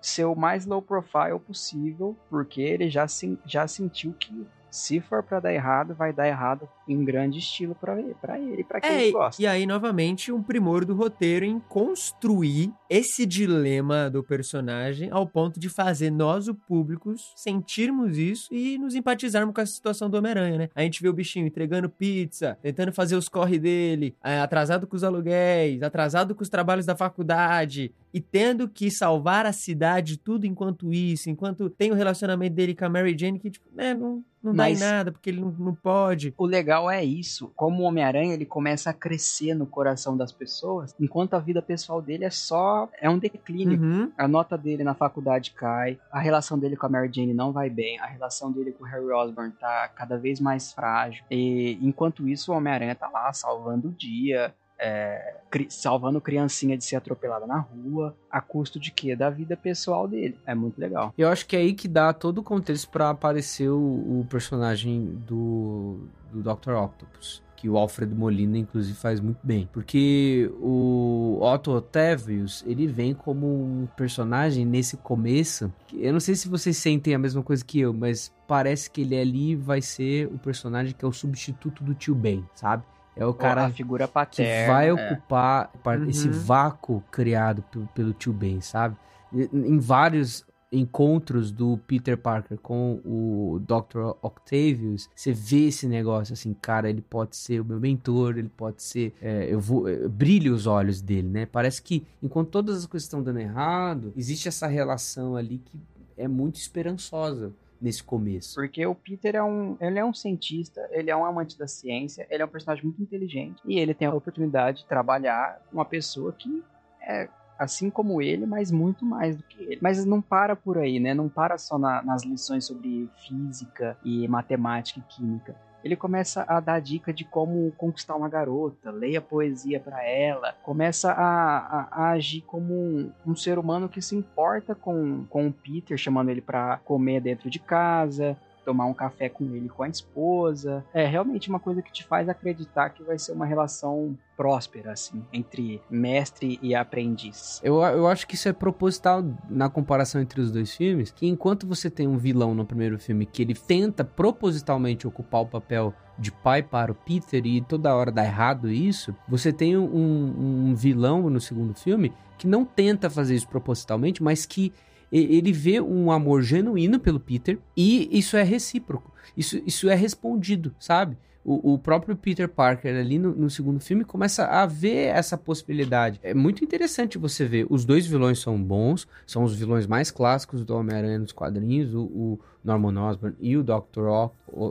ser o mais low profile possível, porque ele já, já sentiu que se for para dar errado, vai dar errado em grande estilo para ele, para ele, para quem é, ele gosta. E aí novamente um primor do roteiro em construir esse dilema do personagem ao ponto de fazer nós, o público, sentirmos isso e nos empatizarmos com a situação do Homem-Aranha, né? A gente vê o bichinho entregando pizza, tentando fazer os corre dele, é, atrasado com os aluguéis, atrasado com os trabalhos da faculdade, e tendo que salvar a cidade tudo enquanto isso, enquanto tem o relacionamento dele com a Mary Jane que, tipo, né, não, não dá em nada, porque ele não, não pode. O legal é isso, como o Homem-Aranha, ele começa a crescer no coração das pessoas, enquanto a vida pessoal dele é só, é um declínio. Uhum. A nota dele na faculdade cai, a relação dele com a Mary Jane não vai bem, a relação dele com o Harry Osborn tá cada vez mais frágil, e enquanto isso o Homem-Aranha tá lá salvando o dia, é, salvando criancinha de ser atropelada na rua, a custo de quê? Da vida pessoal dele. É muito legal. Eu acho que é aí que dá todo o contexto para aparecer o, o, personagem do, do Dr. Octopus. Que o Alfred Molina, inclusive, faz muito bem. Porque o Otto Octavius, ele vem como um personagem nesse começo. Eu não sei se vocês sentem a mesma coisa que eu, mas parece que ele ali vai ser o personagem que é o substituto do tio Ben, sabe? É o cara a figura paterna, que vai é. ocupar uhum. esse vácuo criado pelo tio Ben, sabe? Em vários encontros do Peter Parker com o Dr. Octavius, você vê esse negócio assim, cara, ele pode ser o meu mentor, ele pode ser, é, eu vou, é, brilha os olhos dele, né? Parece que enquanto todas as coisas estão dando errado, existe essa relação ali que é muito esperançosa nesse começo? Porque o Peter é um, ele é um cientista, ele é um amante da ciência, ele é um personagem muito inteligente e ele tem a oportunidade de trabalhar com uma pessoa que é assim como ele, mas muito mais do que ele. Mas não para por aí, né? Não para só na, nas lições sobre física e matemática e química ele começa a dar dica de como conquistar uma garota, leia poesia para ela, começa a, a, a agir como um, um, ser humano que se importa com, com o Peter, chamando ele para comer dentro de casa, tomar um café com ele com a esposa. É realmente uma coisa que te faz acreditar que vai ser uma relação próspera, assim, entre mestre e aprendiz. Eu, eu acho que isso é proposital na comparação entre os dois filmes, que enquanto você tem um vilão no primeiro filme que ele tenta propositalmente ocupar o papel de pai para o Peter e toda hora dá errado isso, você tem um, um vilão no segundo filme que não tenta fazer isso propositalmente, mas que ele vê um amor genuíno pelo Peter e isso é recíproco. Isso, isso é respondido, sabe? o, o próprio Peter Parker ali no, no, segundo filme começa a ver essa possibilidade. É muito interessante você ver. Os dois vilões são bons, são os vilões mais clássicos do Homem-Aranha nos quadrinhos, o, o, Norman Osborn e o Dr. Ock, o,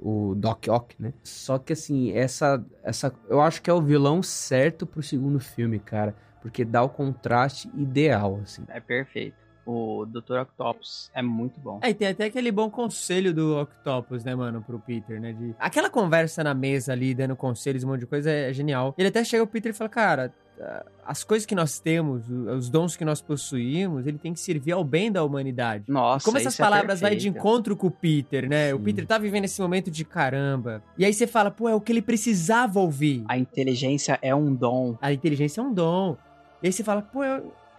o, o Doc Ock, né? Só que assim, essa, essa. Eu acho que é o vilão certo pro segundo filme, cara. Porque dá o contraste ideal, assim. É perfeito o Dr. Octopus é muito bom. É, e tem até aquele bom conselho do Octopus, né, mano, pro Peter, né? De... Aquela conversa na mesa ali, dando conselhos, um monte de coisa, é genial. Ele até chega o Peter e fala, cara, as coisas que nós temos, os dons que nós possuímos, ele tem que servir ao bem da humanidade. Nossa, Como essas é palavras é vai de encontro com o Peter, né? Sim. O Peter tá vivendo esse momento de caramba. E aí você fala, pô, é o que ele precisava ouvir. A inteligência é um dom. A inteligência é um dom. E aí você fala, pô,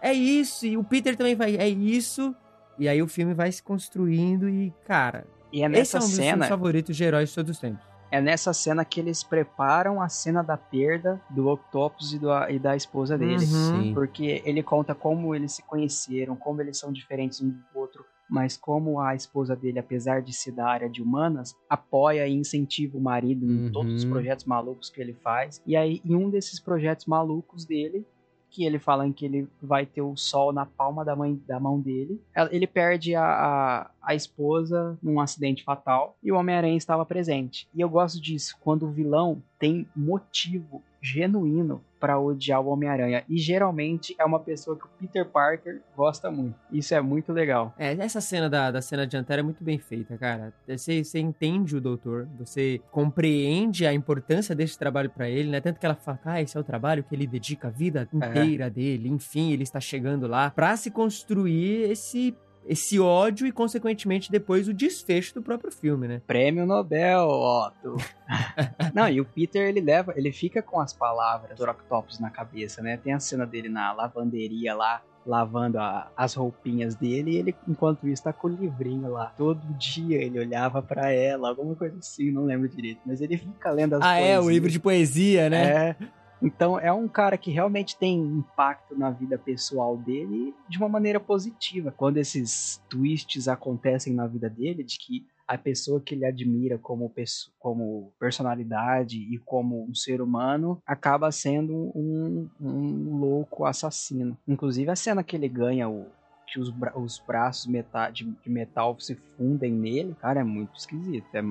é isso. E o Peter também vai, é isso. E aí o filme vai se construindo e, cara. E é nessa esse é um cena, dos favoritos de heróis de todos os tempos. É nessa cena que eles preparam a cena da perda do Octopus e, do, e da esposa dele. Uhum. Porque ele conta como eles se conheceram, como eles são diferentes um do outro, mas como a esposa dele, apesar de ser da área de humanas, apoia e incentiva o marido em Uhum. todos os projetos malucos que ele faz. E aí, em um desses projetos malucos dele, que ele fala em que ele vai ter o sol na palma da, mãe, da mão dele. Ele perde a, a, a esposa num acidente fatal e o Homem-Aranha estava presente. E eu gosto disso, quando o vilão tem motivo genuíno para odiar o Homem-Aranha. E geralmente é uma pessoa que o Peter Parker gosta muito. Isso é muito legal. É, essa cena da, da cena dianteira é muito bem feita, cara. Você, você entende o doutor, você compreende a importância desse trabalho para ele, né? Tanto que ela fala, ah, esse é o trabalho que ele dedica a vida inteira é. dele. Enfim, ele está chegando lá para se construir esse esse ódio e, consequentemente, depois o desfecho do próprio filme, né? Prêmio Nobel, Otto. Não, e o Peter, ele leva, ele fica com as palavras do Octopus na cabeça, né? Tem a cena dele na lavanderia lá, lavando a, as roupinhas dele, e ele, enquanto isso, tá com o livrinho lá. Todo dia ele olhava para ela, alguma coisa assim, não lembro direito, mas ele fica lendo as Ah, poesias. é, o livro de poesia, né? É. Então é um cara que realmente tem impacto na vida pessoal dele de uma maneira positiva. Quando esses twists acontecem na vida dele, de que a pessoa que ele admira como, como personalidade e como um ser humano acaba sendo um, um louco assassino. Inclusive a cena que ele ganha o, que os, bra os braços metal, de, de, metal se fundem nele, cara, é muito esquisito. É,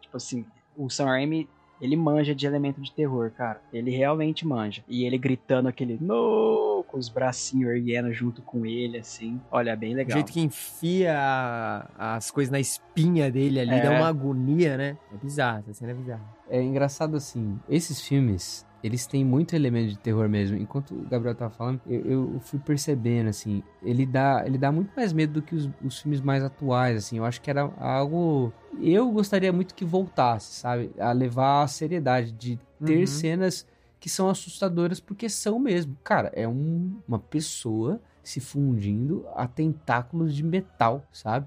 tipo assim, o Sam Raimi ele manja de elemento de terror, cara. Ele realmente manja. E ele gritando aquele no com os bracinhos erguendo junto com ele, assim. Olha, é bem legal. O jeito que enfia as coisas na espinha dele ali, é. dá uma agonia, né? É bizarro, essa cena é bizarra. É engraçado assim, esses filmes, eles têm muito elemento de terror mesmo. Enquanto o Gabriel tava falando, eu, eu, fui percebendo, assim, ele dá, ele dá muito mais medo do que os, os, filmes mais atuais, assim. Eu acho que era algo... Eu gostaria muito que voltasse, sabe? A levar a seriedade de ter uhum. cenas que são assustadoras, porque são mesmo. Cara, é um, uma pessoa se fundindo a tentáculos de metal, sabe?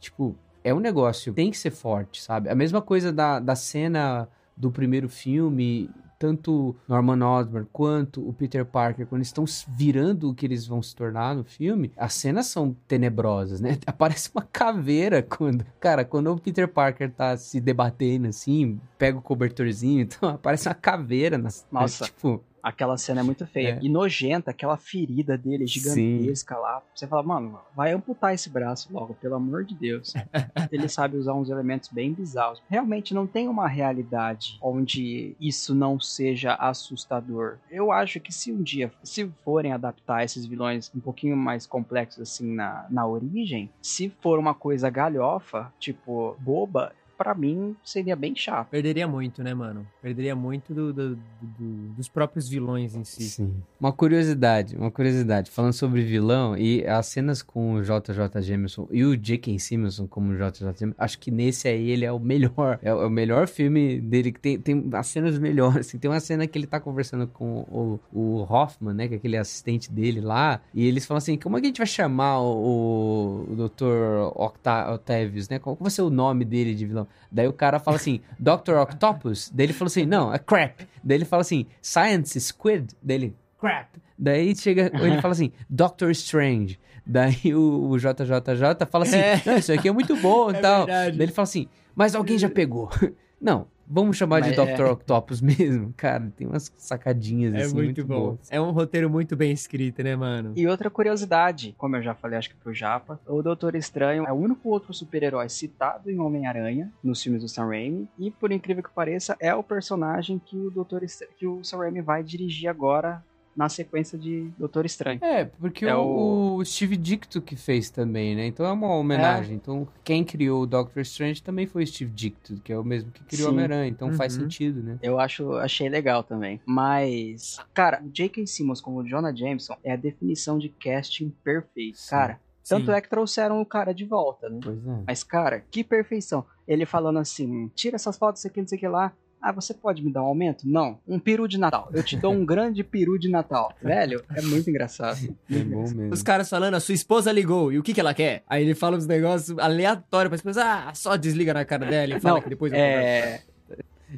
Tipo, é um negócio, tem que ser forte, sabe? A mesma coisa da, da cena do primeiro filme, tanto Norman Osborn quanto o Peter Parker, quando estão virando o que eles vão se tornar no filme, as cenas são tenebrosas, né? Aparece uma caveira quando. Cara, quando o Peter Parker tá se debatendo assim, pega o cobertorzinho, então aparece uma caveira nas. Nossa. Tipo. Aquela cena é muito feia. É. E nojenta, aquela ferida dele gigantesca Sim. lá. Você fala, mano, vai amputar esse braço logo, pelo amor de Deus. Ele sabe usar uns elementos bem bizarros. Realmente não tem uma realidade onde isso não seja assustador. Eu acho que se um dia, se forem adaptar esses vilões um pouquinho mais complexos assim na, na origem, se for uma coisa galhofa, tipo, boba, para mim seria bem chato. Perderia muito, né, mano? Perderia muito do, do, do, dos próprios vilões em si. Sim. Uma curiosidade, uma curiosidade. Falando sobre vilão e as cenas com o JJ Jameson e o J.K. Simonson como JJ Jameson, acho que nesse aí ele é o melhor. É o melhor filme dele, que tem, tem as cenas melhores. Assim, tem uma cena que ele tá conversando com o, o Hoffman, né, que é aquele assistente dele lá, e eles falam assim, como é que a gente vai chamar o, o Dr. Octa Octavius, né? Qual vai ser o nome dele de vilão? Daí o cara fala assim, Dr. Octopus? Daí ele fala assim, não, é crap. Daí ele fala assim, Science Squid? Daí ele, crap. Daí chega, ele fala assim, Doctor Strange. Daí o, o JJJ fala assim, É. isso aqui é muito bom e É tal. verdade. Daí ele fala assim, mas alguém já pegou. Não, Vamos chamar de Mas Dr. é- Octopus mesmo? Cara, tem umas sacadinhas É assim muito, bom. boas. É um roteiro muito bem escrito, né, mano? E outra curiosidade, como eu já falei, acho que pro Japa, o Doutor Estranho é o único outro super-herói citado em Homem-Aranha, nos filmes do Sam Raimi, e por incrível que pareça, é o personagem que o Doutor Estra- que o Sam Raimi vai dirigir agora na sequência de Doutor Estranho. É, porque É o, o Steve Dicto que fez também, né? Então é uma homenagem. Então quem criou o Doctor Strange também foi o Steve Dicto, que é o mesmo que criou o. Homem-Aranha. Então faz Uhum. sentido, né? Eu acho, achei legal também. Mas, cara, o J.K. Simmons como o Jonah Jameson é a definição de casting perfeito. Sim. Cara, tanto Sim. é que trouxeram o cara de volta, né? Pois é. Mas, cara, que perfeição. Ele falando assim: tira essas fotos, isso aqui, não sei o que lá. Ah, você pode me dar um aumento? Não. Um peru de Natal. Eu te dou um grande peru de Natal. Velho, é muito engraçado. É bom mesmo. Os caras falando, a sua esposa ligou, e o que que ela quer? Aí ele fala uns negócios aleatórios pra esposa, ah, só desliga na cara dela e fala Não, que depois eu. É.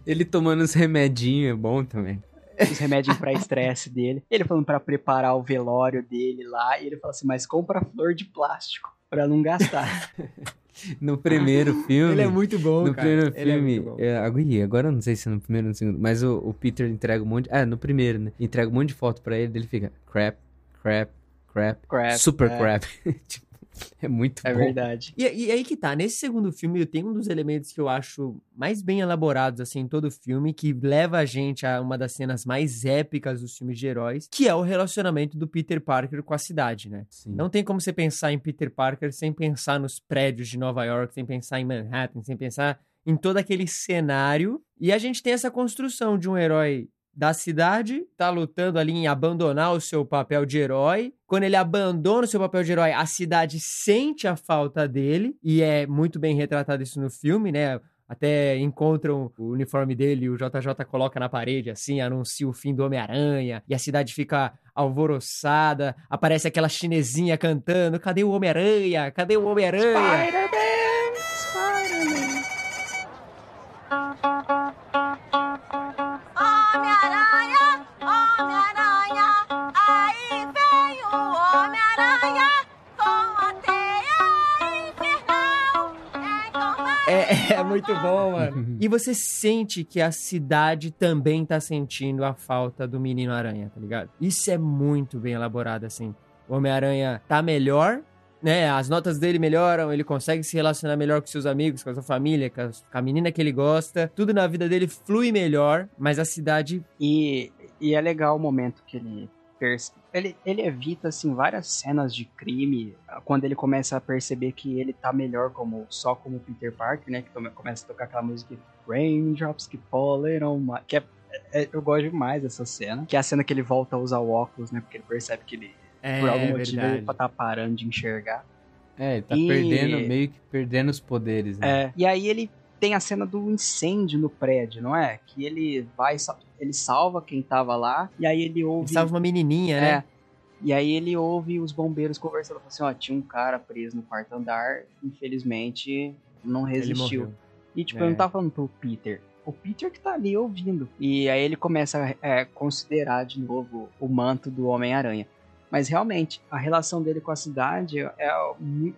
Ele tomando uns remedinhos é bom também. Os remédios pra estresse dele. Ele falando pra preparar o velório dele lá. E ele fala assim: mas compra flor de plástico pra não gastar. No primeiro filme. Ele é muito bom, No cara. primeiro Ele é filme, é, agora, agora eu não sei se é no primeiro ou no segundo, mas o, o Peter entrega um monte. Ah, no primeiro, né? Entrega um monte de foto pra ele, ele fica crap, crap, crap, Crap, super é. crap. Tipo, é muito É bom. verdade. E, e aí que tá, nesse segundo filme tem um dos elementos que eu acho mais bem elaborados, assim, em todo o filme, que leva a gente a uma das cenas mais épicas dos filmes de heróis, que é o relacionamento do Peter Parker com a cidade, né? Sim. Não tem como você pensar em Peter Parker sem pensar nos prédios de Nova York, sem pensar em Manhattan, sem pensar em todo aquele cenário. E a gente tem essa construção de um herói da cidade, tá lutando ali em abandonar o seu papel de herói. Quando ele abandona o seu papel de herói, a cidade sente a falta dele, e é muito bem retratado isso no filme, né? Até encontram o uniforme dele, o JJ coloca na parede, assim, anuncia o fim do Homem-Aranha, e a cidade fica alvoroçada, aparece aquela chinesinha cantando, cadê o Homem-Aranha? Cadê o Homem-Aranha? Spider-Man! É, muito bom, mano. E você sente que a cidade também tá sentindo a falta do Menino Aranha, tá ligado? Isso é muito bem elaborado, assim. O Homem-Aranha tá melhor, né? As notas dele melhoram, ele consegue se relacionar melhor com seus amigos, com a sua família, com a, menina que ele gosta. Tudo na vida dele flui melhor, mas a cidade. E, e é legal o momento que ele, ele ele evita assim várias cenas de crime quando ele começa a perceber que ele tá melhor como só como Peter Parker, né? Que começa a tocar aquela música Raindrops que falling on my... que é, é- eu gosto demais dessa cena, que é a cena que ele volta a usar o óculos, né? Porque ele percebe que ele É, por algum motivo verdade. ele tá parando de enxergar. É, ele tá E- perdendo, meio que perdendo os poderes, né? É, e aí ele tem a cena do incêndio no prédio, não é? Que ele vai, ele salva quem tava lá, e aí ele ouve. Ele salva uma menininha, é, né? E aí ele ouve os bombeiros conversando, falando assim, ó, tinha um cara preso no quarto andar, infelizmente não resistiu. E tipo, É. eu não tava falando pro Peter. O Peter que tá ali ouvindo. E aí ele começa a é, considerar de novo o manto do Homem-Aranha. Mas realmente, a relação dele com a cidade é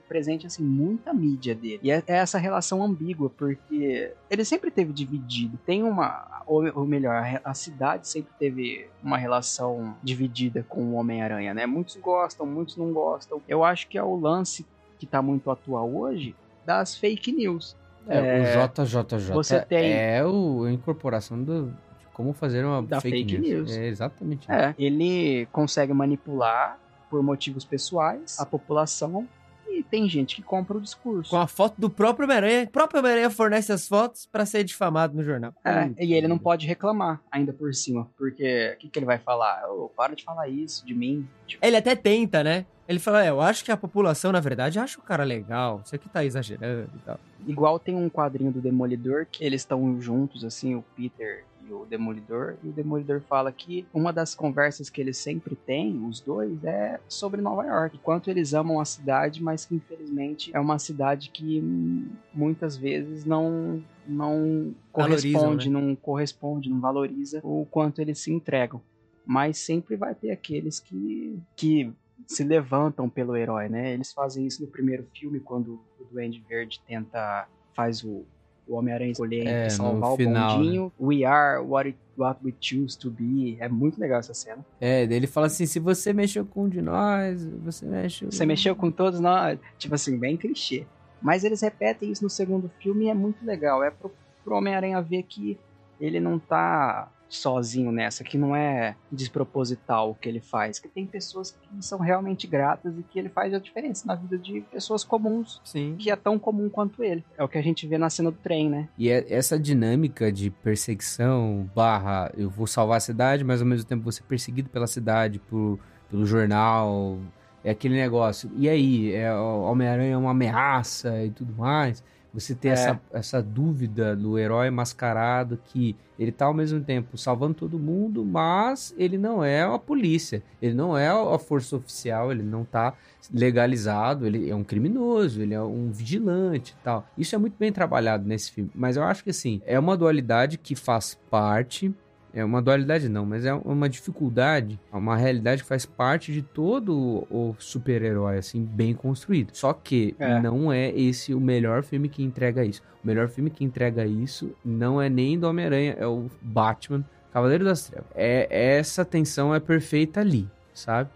presente, assim, muita mídia dele. E é, é essa relação ambígua, porque ele sempre teve dividido. Tem uma. Ou, melhor, a, cidade sempre teve uma relação dividida com o Homem-Aranha, né? Muitos gostam, muitos não gostam. Eu acho que é o lance que tá muito atual hoje das fake news. É, o JJJ você tem- é o, a incorporação do, como fazer uma Da fake, fake news. news. É exatamente isso. É, ele consegue manipular por motivos pessoais a população e tem gente que compra o discurso. Com a foto do próprio Homem-Aranha. O próprio Homem-Aranha fornece as fotos pra ser difamado no jornal. É, e ele não pode reclamar ainda por cima, porque o que, que ele vai falar? Ô, para de falar isso de mim. Tipo, Ele até tenta, né? Ele fala, é, eu acho que a população, na verdade, acha o cara legal. Você que tá exagerando e tal. igual tem um quadrinho do Demolidor que eles estão juntos, assim, o Peter e o Demolidor, e o Demolidor fala que uma das conversas que eles sempre têm, os dois, é sobre Nova York. Quanto eles amam a cidade, mas que infelizmente é uma cidade que hum, muitas vezes não não Valorizam, corresponde, né? não corresponde, não valoriza o quanto eles se entregam. Mas sempre vai ter aqueles que, que se levantam pelo herói, né? Eles fazem isso no primeiro filme, quando o Duende Verde tenta faz o, o Homem-Aranha escolher É, salvar o final, bondinho. We are what, it- what we choose to be. É muito legal essa cena. É, ele fala assim: se você mexeu com um de nós, você mexe. Você mexeu com todos nós. Tipo assim, bem clichê. Mas eles repetem isso no segundo filme e é muito legal. É pro, pro Homem-Aranha ver que ele não tá sozinho nessa, que não é desproposital o que ele faz, que tem pessoas que são realmente gratas e que ele faz a diferença na vida de pessoas comuns, Sim. que é tão comum quanto ele. É o que a gente vê na cena do trem, né? E é- essa dinâmica de perseguição, barra, eu vou salvar a cidade, mas ao mesmo tempo vou ser perseguido pela cidade, por, pelo jornal, é aquele negócio. E aí, é, o Homem-Aranha é uma ameaça e tudo mais. Você ter É. essa, essa dúvida do herói mascarado que ele tá ao mesmo tempo salvando todo mundo, mas ele não é a polícia, ele não é a força oficial, ele não tá legalizado, ele é um criminoso, ele é um vigilante e tal. Isso é muito bem trabalhado nesse filme, mas eu acho que assim, é uma dualidade que faz parte é uma dualidade não, mas é uma dificuldade, uma realidade que faz parte de todo o super-herói, assim, bem construído. Só que É. não é esse o melhor filme que entrega isso. O melhor filme que entrega isso não é nem do Homem-Aranha, é o Batman, Cavaleiro das Trevas. É, essa tensão é perfeita ali, sabe?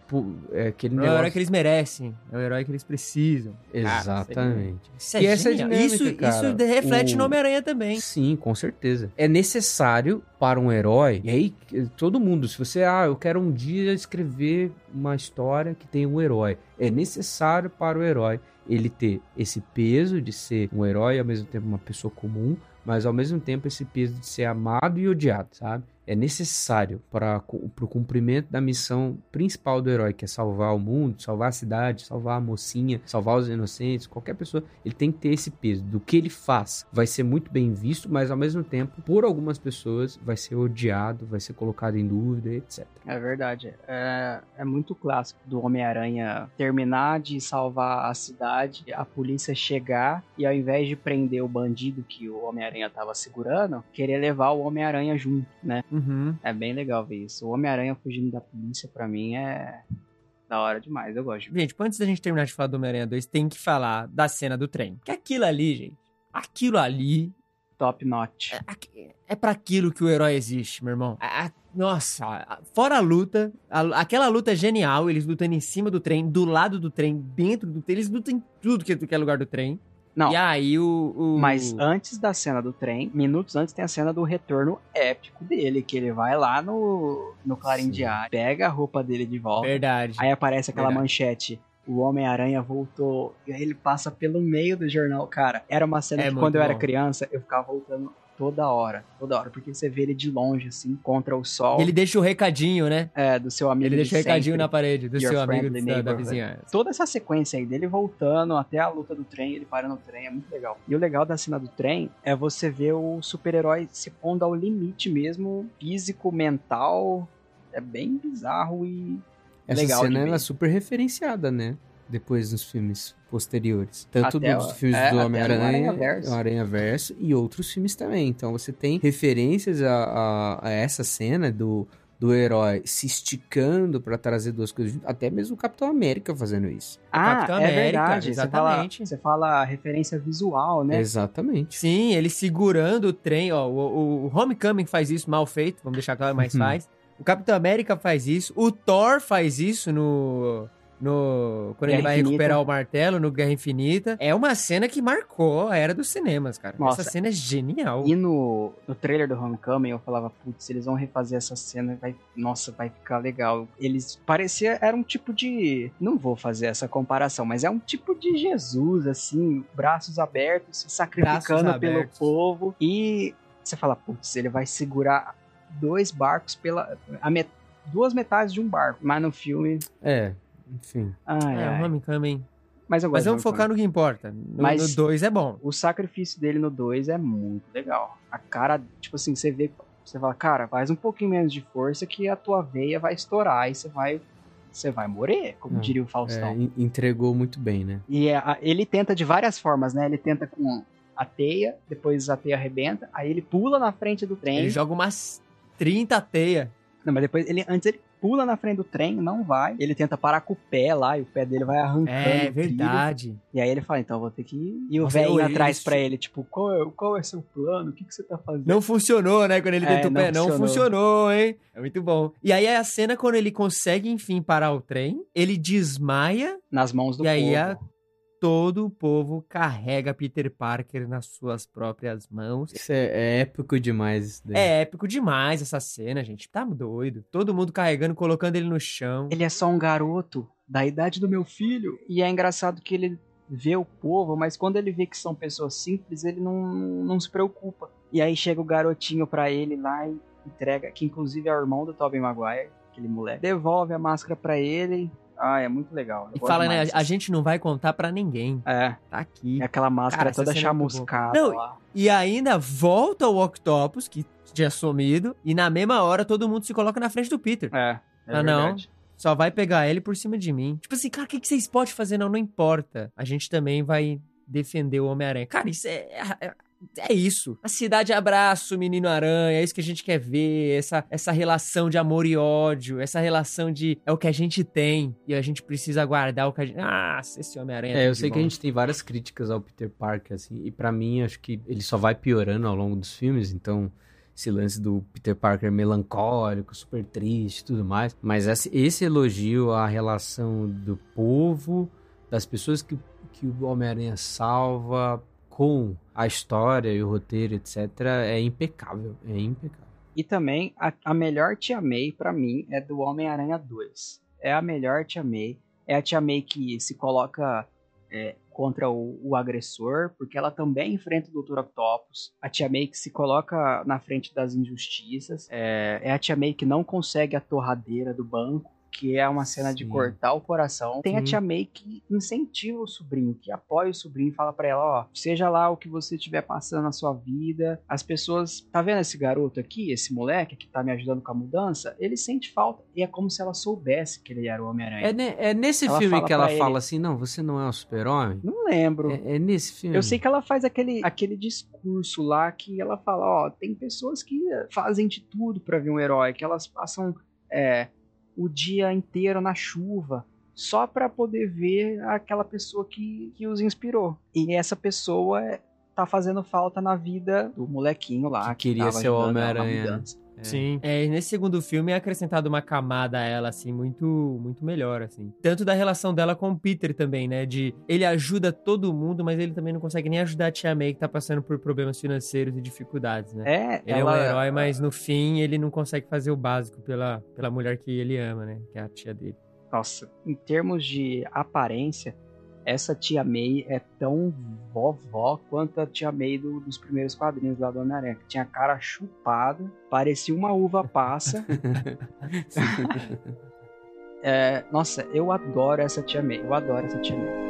É aquele É o negócio... herói que eles merecem. É o herói que eles precisam. Exatamente. Isso é E essa dinâmica, isso, cara, isso reflete o- no Homem-Aranha também. Sim, com certeza. É necessário para um herói. E aí, todo mundo, se você, ah, eu quero um dia escrever uma história que tem um herói. É necessário para o herói ele ter esse peso de ser um herói e ao mesmo tempo uma pessoa comum, mas ao mesmo tempo esse peso de ser amado e odiado, sabe? É necessário para o cumprimento da missão principal do herói, que é salvar o mundo, salvar a cidade, salvar a mocinha, salvar os inocentes, qualquer pessoa, ele tem que ter esse peso. Do que ele faz vai ser muito bem visto, mas ao mesmo tempo, por algumas pessoas, vai ser odiado, vai ser colocado em dúvida, etc. É verdade. É, é muito clássico do Homem-Aranha terminar de salvar a cidade, a polícia chegar e ao invés de prender o bandido que o Homem-Aranha tava segurando, querer levar o Homem-Aranha junto, né? Uhum. É bem legal ver isso. O Homem-Aranha fugindo da polícia, pra mim, é da hora demais. Eu gosto. Gente, antes da gente terminar de falar do Homem-Aranha 2, tem que falar da cena do trem. Que aquilo ali, gente, aquilo ali Top notch. é, é para aquilo que o herói existe, meu irmão. A- a- nossa, fora a luta, a- aquela luta é genial, eles lutando em cima do trem, do lado do trem, dentro do trem, eles lutam em tudo que, que é lugar do trem. Não. E aí o... o- Mas antes da cena do trem, minutos antes tem a cena do retorno épico dele, que ele vai lá no, no Clarim Sim. Diário, pega a roupa dele de volta, Verdade. aí aparece aquela Verdade. manchete. O Homem-Aranha voltou. E aí ele passa pelo meio do jornal. Cara, era uma cena É que quando eu era bom. criança, eu ficava voltando toda hora. Toda hora. Porque você vê ele de longe, assim, contra o sol. Ele deixa o recadinho, né? É, do seu amigo Ele de deixa o recadinho sempre. na parede do Your seu amigo da, da vizinhança. Toda essa sequência aí dele voltando até a luta do trem, ele para no trem, é muito legal. E o legal da cena do trem é você ver o super-herói se pondo ao limite mesmo, físico, mental. É bem bizarro e Essa legal de cena ela é super referenciada, né? Depois nos filmes posteriores. Tanto Até dos filmes é, do Homem-Aranha, Aranha Verso e outros filmes também. Então você tem referências a, a- a essa cena do, do herói se esticando pra trazer duas coisas juntas. Até mesmo o Capitão América fazendo isso. Ah, Capitão é América, verdade. Você fala, exatamente. você fala referência visual, né? Exatamente. Sim, ele segurando o trem, ó. O, o Homecoming faz isso mal feito, vamos deixar claro, mas Uhum. faz. O Capitão América faz isso. O Thor faz isso no. No, quando Guerra ele vai Infinita. recuperar o martelo no Guerra Infinita. É uma cena que marcou a era dos cinemas, cara. Nossa. Essa cena é genial. E no, no trailer do Homecoming eu falava, putz, eles vão refazer essa cena, vai, nossa, vai ficar legal. Eles parecia era um tipo de, não vou fazer essa comparação, mas é um tipo de Jesus assim, braços abertos, se sacrificando Braços pelo abertos. povo e você fala, putz, ele vai segurar dois barcos pela a met- duas metades de um barco, mas no filme, É, enfim. ai, É, ai. o Homecoming. mas eu Mas vamos focar no que importa. No Mas- 2 é bom. O sacrifício dele no 2 é muito legal. A cara, tipo assim, você vê, você fala, cara, faz um pouquinho menos de força que a tua veia vai estourar e você vai, você vai morrer, como Não, diria o É, Faustão. en- entregou muito bem, né? E é, a- ele tenta de várias formas, né? Ele tenta com a teia, depois a teia arrebenta, aí ele pula na frente do trem. Ele joga umas 30 teias. Não, mas depois ele antes ele pula na frente do trem, não vai. Ele tenta parar com o pé lá e o pé dele vai arrancando. É o verdade. E aí ele fala, então eu vou ter que ir. E o Nossa, velho atrás pra ele, tipo, qual é, qual é seu plano? O que, que você tá fazendo? Não funcionou, né? Quando ele É, tentou o não pé. Não funcionou. funcionou, hein? É muito bom. E aí é a cena quando ele consegue, enfim, parar o trem. Ele desmaia Nas mãos do e aí povo. a- todo o povo carrega Peter Parker nas suas próprias mãos. Isso é, é épico demais. Isso daí. É épico demais essa cena, gente. Tá doido. Todo mundo carregando, colocando ele no chão. Ele é só um garoto da idade do meu filho. E é engraçado que ele vê o povo, mas quando ele vê que são pessoas simples, ele não, não se preocupa. E aí chega o garotinho pra ele lá e entrega, que inclusive é o irmão do Tobey Maguire, aquele moleque. Devolve a máscara pra ele. Ah, é muito legal. Eu E fala, né? A gente não vai contar pra ninguém. É, Tá aqui. é aquela máscara Cara, toda é chamuscada. Não, lá. E ainda volta o Octopus, que tinha sumido, e na mesma hora todo mundo se coloca na frente do Peter. É, é Ah, não. Só vai pegar ele por cima de mim. Tipo assim, cara, o que, que vocês podem fazer? Não, não importa. A gente também vai defender o Homem-Aranha. Cara, isso é, é. É isso. A cidade abraça o menino aranha, é isso que a gente quer ver. Essa, essa relação de amor e ódio. Essa relação de. É o que a gente tem. E a gente precisa guardar o que a gente. Ah, esse Homem-Aranha. É, tudo eu sei que bom. a gente tem várias críticas ao Peter Parker, assim, e pra mim acho que ele só vai piorando ao longo dos filmes, então esse lance do Peter Parker melancólico, super triste e tudo mais, mas esse, esse elogio à relação do povo, das pessoas que, que o Homem-Aranha salva com a história e o roteiro, etc., é impecável, é impecável. E também, a, a melhor Tia May, pra mim, é do Homem-Aranha 2. É a melhor Tia May. É a Tia May que se coloca é, contra o, o agressor, porque ela também enfrenta o Dr. Octopus. A Tia May que se coloca na frente das injustiças. É, é a Tia May que não consegue a torradeira do banco, que é uma cena de Sim. cortar o coração. Tem a Sim. Tia May que incentiva o sobrinho, que apoia o sobrinho e fala pra ela, ó, seja lá o que você estiver passando na sua vida, as pessoas, tá vendo esse garoto aqui, esse moleque que tá me ajudando com a mudança? Ele sente falta e é como se ela soubesse que ele era o Homem-Aranha. É, ne- é nesse Ela filme que ela pra fala ele- assim, não, você não é um super-homem? Não lembro. É, é nesse filme. Eu sei que ela faz aquele, aquele discurso lá que ela fala, ó, tem pessoas que fazem de tudo pra ver um herói, que elas passam é, o dia inteiro na chuva só pra poder ver aquela pessoa que, que os inspirou. E essa pessoa é- tá fazendo falta na vida do molequinho lá Que queria tava ser o Homem-Aranha. Sim. É, nesse segundo filme é acrescentado uma camada a ela, assim, muito, muito melhor, assim. Tanto da relação dela com o Peter também, né? De ele ajuda todo mundo, mas ele também não consegue nem ajudar a Tia May, que tá passando por problemas financeiros e dificuldades, né? É, Ele ela, é um herói, mas no fim ele não consegue fazer o básico pela, pela mulher que ele ama, né? Que é a tia dele. Nossa, em termos de aparência, essa tia May é tão vovó quanto a tia May do- dos primeiros quadrinhos lá do Homem-Aranha. que Tinha a cara chupada, parecia uma uva passa. É, nossa, eu adoro essa tia May. Eu adoro essa tia May.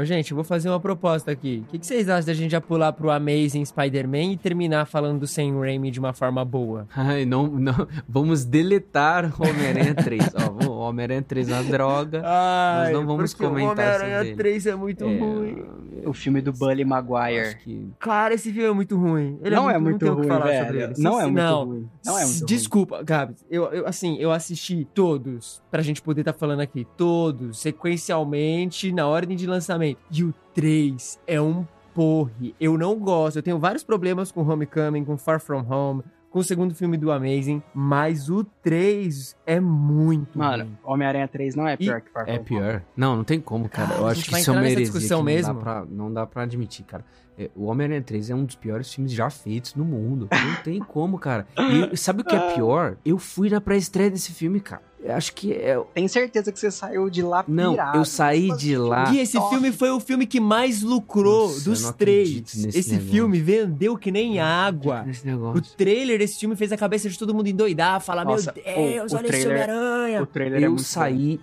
Ô, gente, eu vou fazer uma proposta aqui. O que, que vocês acham da gente já pular pro Amazing Spider-Man e terminar falando do Sam Raimi de uma forma boa? Ai, não, não. Vamos deletar o Homem-Aranha 3. Ó, Homem-Aranha 3 é uma droga. Ai, não vamos comentar o Homem-Aranha sobre ele. 3 é muito É, ruim. O filme do Bully Maguire. que Cara, esse filme é muito ruim. Ele não é não muito tem o que ruim, falar velho. sobre ele. Não é muito não. ruim. Não é muito ruim. Desculpa, Gabs. Eu, eu, assim, eu assisti todos, pra gente poder estar falando aqui. Todos, sequencialmente, na ordem de lançamento. E o 3 é um porre. Eu não gosto. Eu tenho vários problemas com Homecoming, com Far From Home, com o segundo filme do Amazing. Mas o 3 é muito Mano. Homem-Aranha 3 não é pior que Far é From Home. pior. Não, não tem como, cara. Cara, Eu acho que isso é uma heresia discussão que mesmo? Não dá, pra, não dá pra admitir, cara. É, O Homem-Aranha 3 é um dos piores filmes já feitos no mundo. Não tem como, cara. E sabe o que é pior? Eu fui na pré-estreia desse filme, cara. eu acho que é. Tem certeza que você saiu de lá Não, pirado. eu saí Tipo de assim, lá. E esse Nossa. filme foi o filme que mais lucrou Nossa, eu dos não três. Esse negócio. filme vendeu que nem água. Nesse O trailer desse filme fez a cabeça de todo mundo endoidar, falar: Nossa, Meu Deus, o- o olha esse trailer- Homem-Aranha. O trailer é Eu muito saí